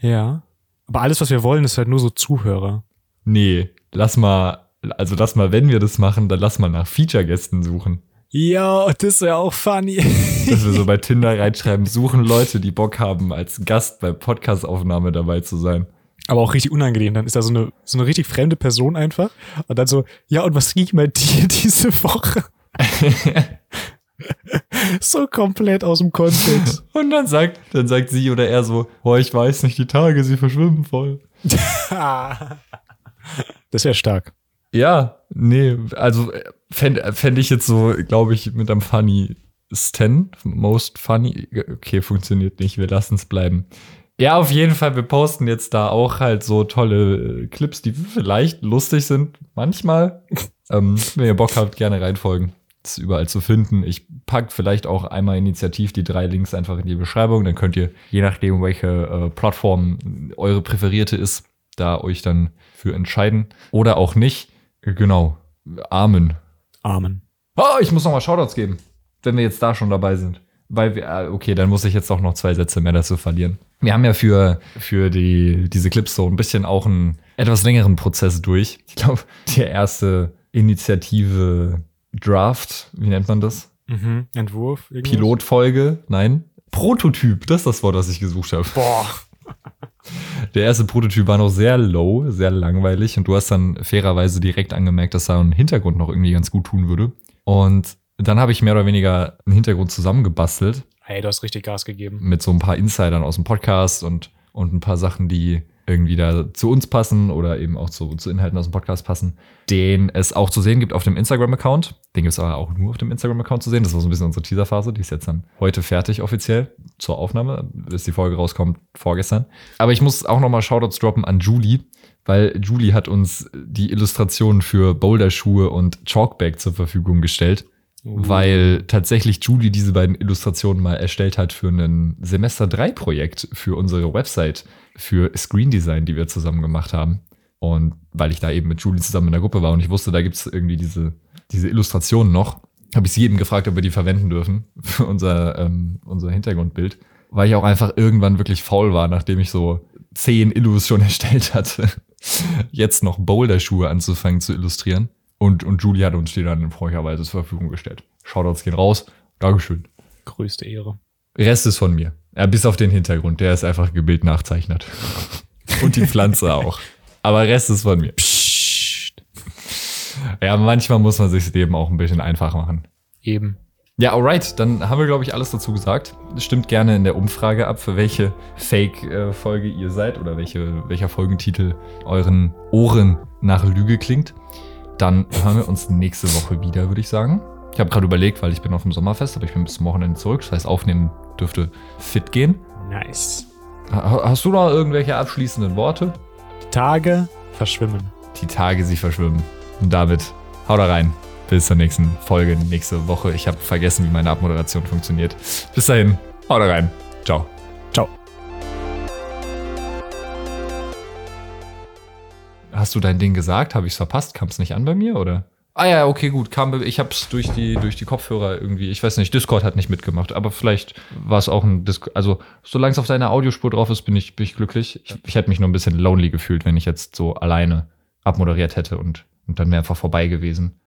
Ja. Aber alles, was wir wollen, ist halt nur so Zuhörer. Nee, lass mal, also lass mal, wenn wir das machen, dann lass mal nach Feature-Gästen suchen. Ja, das wäre auch funny. Dass wir so bei <laughs> Tinder reinschreiben, suchen Leute, die Bock haben, als Gast bei Podcast-Aufnahme dabei zu sein. Aber auch richtig unangenehm. Dann ist da so eine, so eine richtig fremde Person einfach. Und dann so, ja, und was ging bei dir <laughs> diese Woche? <laughs> so komplett aus dem Kontext. Und dann sagt, dann sagt sie oder er so, oh, ich weiß nicht, die Tage, sie verschwimmen voll. das wäre stark. Ja, nee, also fände fänd ich jetzt so, glaube ich, mit einem funny Stan, most funny, okay, funktioniert nicht, wir lassen es bleiben. Ja, auf jeden Fall, wir posten jetzt da auch halt so tolle äh, Clips, die vielleicht lustig sind, manchmal. <laughs> ähm, wenn ihr Bock habt, gerne reinfolgen. Ist überall zu finden. Ich pack vielleicht auch einmal initiativ die drei Links einfach in die Beschreibung. Dann könnt ihr, je nachdem, welche äh, Plattform eure präferierte ist, da euch dann für entscheiden. Oder auch nicht. Genau. Amen. Amen. Oh, ich muss noch mal Shoutouts geben, wenn wir jetzt da schon dabei sind. Weil wir, äh, okay, dann muss ich jetzt auch noch zwei Sätze mehr dazu verlieren. Wir haben ja für, für die, diese Clips so ein bisschen auch einen etwas längeren Prozess durch. Ich glaube, die erste Initiative Draft, wie nennt man das? Mhm. Entwurf? irgendwas? Pilotfolge, nein. Prototyp, das ist das Wort, das ich gesucht habe. Boah. Der erste Prototyp war noch sehr low, sehr langweilig und du hast dann fairerweise direkt angemerkt, dass da ein Hintergrund noch irgendwie ganz gut tun würde. Und dann habe ich mehr oder weniger einen Hintergrund zusammengebastelt Hey, du hast richtig Gas gegeben. mit so ein paar Insidern aus dem Podcast und, und ein paar Sachen, die irgendwie da zu uns passen oder eben auch zu, zu Inhalten aus dem Podcast passen, den es auch zu sehen gibt auf dem Instagram-Account. Den gibt es aber auch nur auf dem Instagram-Account zu sehen. Das war so ein bisschen unsere Teaserphase. Die ist jetzt dann heute fertig offiziell zur Aufnahme, bis die Folge rauskommt, vorgestern. Aber ich muss auch nochmal Shoutouts droppen an Julie, weil Julie hat uns die Illustrationen für Boulderschuhe und Chalkbag zur Verfügung gestellt weil tatsächlich Julie diese beiden Illustrationen mal erstellt hat für ein Semester 3 Projekt für unsere Website für Screen Design, die wir zusammen gemacht haben. Und weil ich da eben mit Julie zusammen in der Gruppe war und ich wusste, da gibt es irgendwie diese, diese Illustrationen noch, habe ich sie jedem gefragt, ob wir die verwenden dürfen für unser, ähm, unser Hintergrundbild. Weil ich auch einfach irgendwann wirklich faul war, nachdem ich so zehn Illus schon <laughs> erstellt hatte, jetzt noch Boulderschuhe anzufangen zu illustrieren. Und, und Julie hat uns die dann freundlicherweise zur Verfügung gestellt. Shoutouts gehen raus. Dankeschön. Größte Ehre. Rest ist von mir. Ja, bis auf den Hintergrund. Der ist einfach Gebild nachzeichnet. <laughs> Und die Pflanze <laughs> auch. Aber Rest ist von mir. Psst. Ja, manchmal muss man sich das Leben auch ein bisschen einfach machen. Eben. Ja, alright, dann haben wir, glaube ich, alles dazu gesagt. Stimmt gerne in der Umfrage ab, für welche Fake-Folge ihr seid oder welche, welcher Folgentitel euren Ohren nach Lüge klingt. Dann hören wir uns nächste Woche wieder, würde ich sagen. Ich habe gerade überlegt, weil ich bin auf dem Sommerfest, aber ich bin bis zum Wochenende zurück. Das heißt, aufnehmen dürfte fit gehen. Nice. Ha- Hast du noch irgendwelche abschließenden Worte? Die Tage verschwimmen. Die Tage, sie verschwimmen. Und damit, hau da rein. Bis zur nächsten Folge, nächste Woche. Ich habe vergessen, wie meine Abmoderation funktioniert. Bis dahin, hau da rein. Ciao. Ciao. Hast du dein Ding gesagt? Habe ich es verpasst? Kam es nicht an bei mir, oder? Ah ja, okay, gut. Kam, ich habe es durch die, durch die Kopfhörer irgendwie, ich weiß nicht, Discord hat nicht mitgemacht, aber vielleicht war es auch ein Discord. Also, solange es auf deiner Audiospur drauf ist, bin ich, bin ich glücklich. Ich, ich hätte mich nur ein bisschen lonely gefühlt, wenn ich jetzt so alleine abmoderiert hätte und, und dann wäre einfach vorbei gewesen.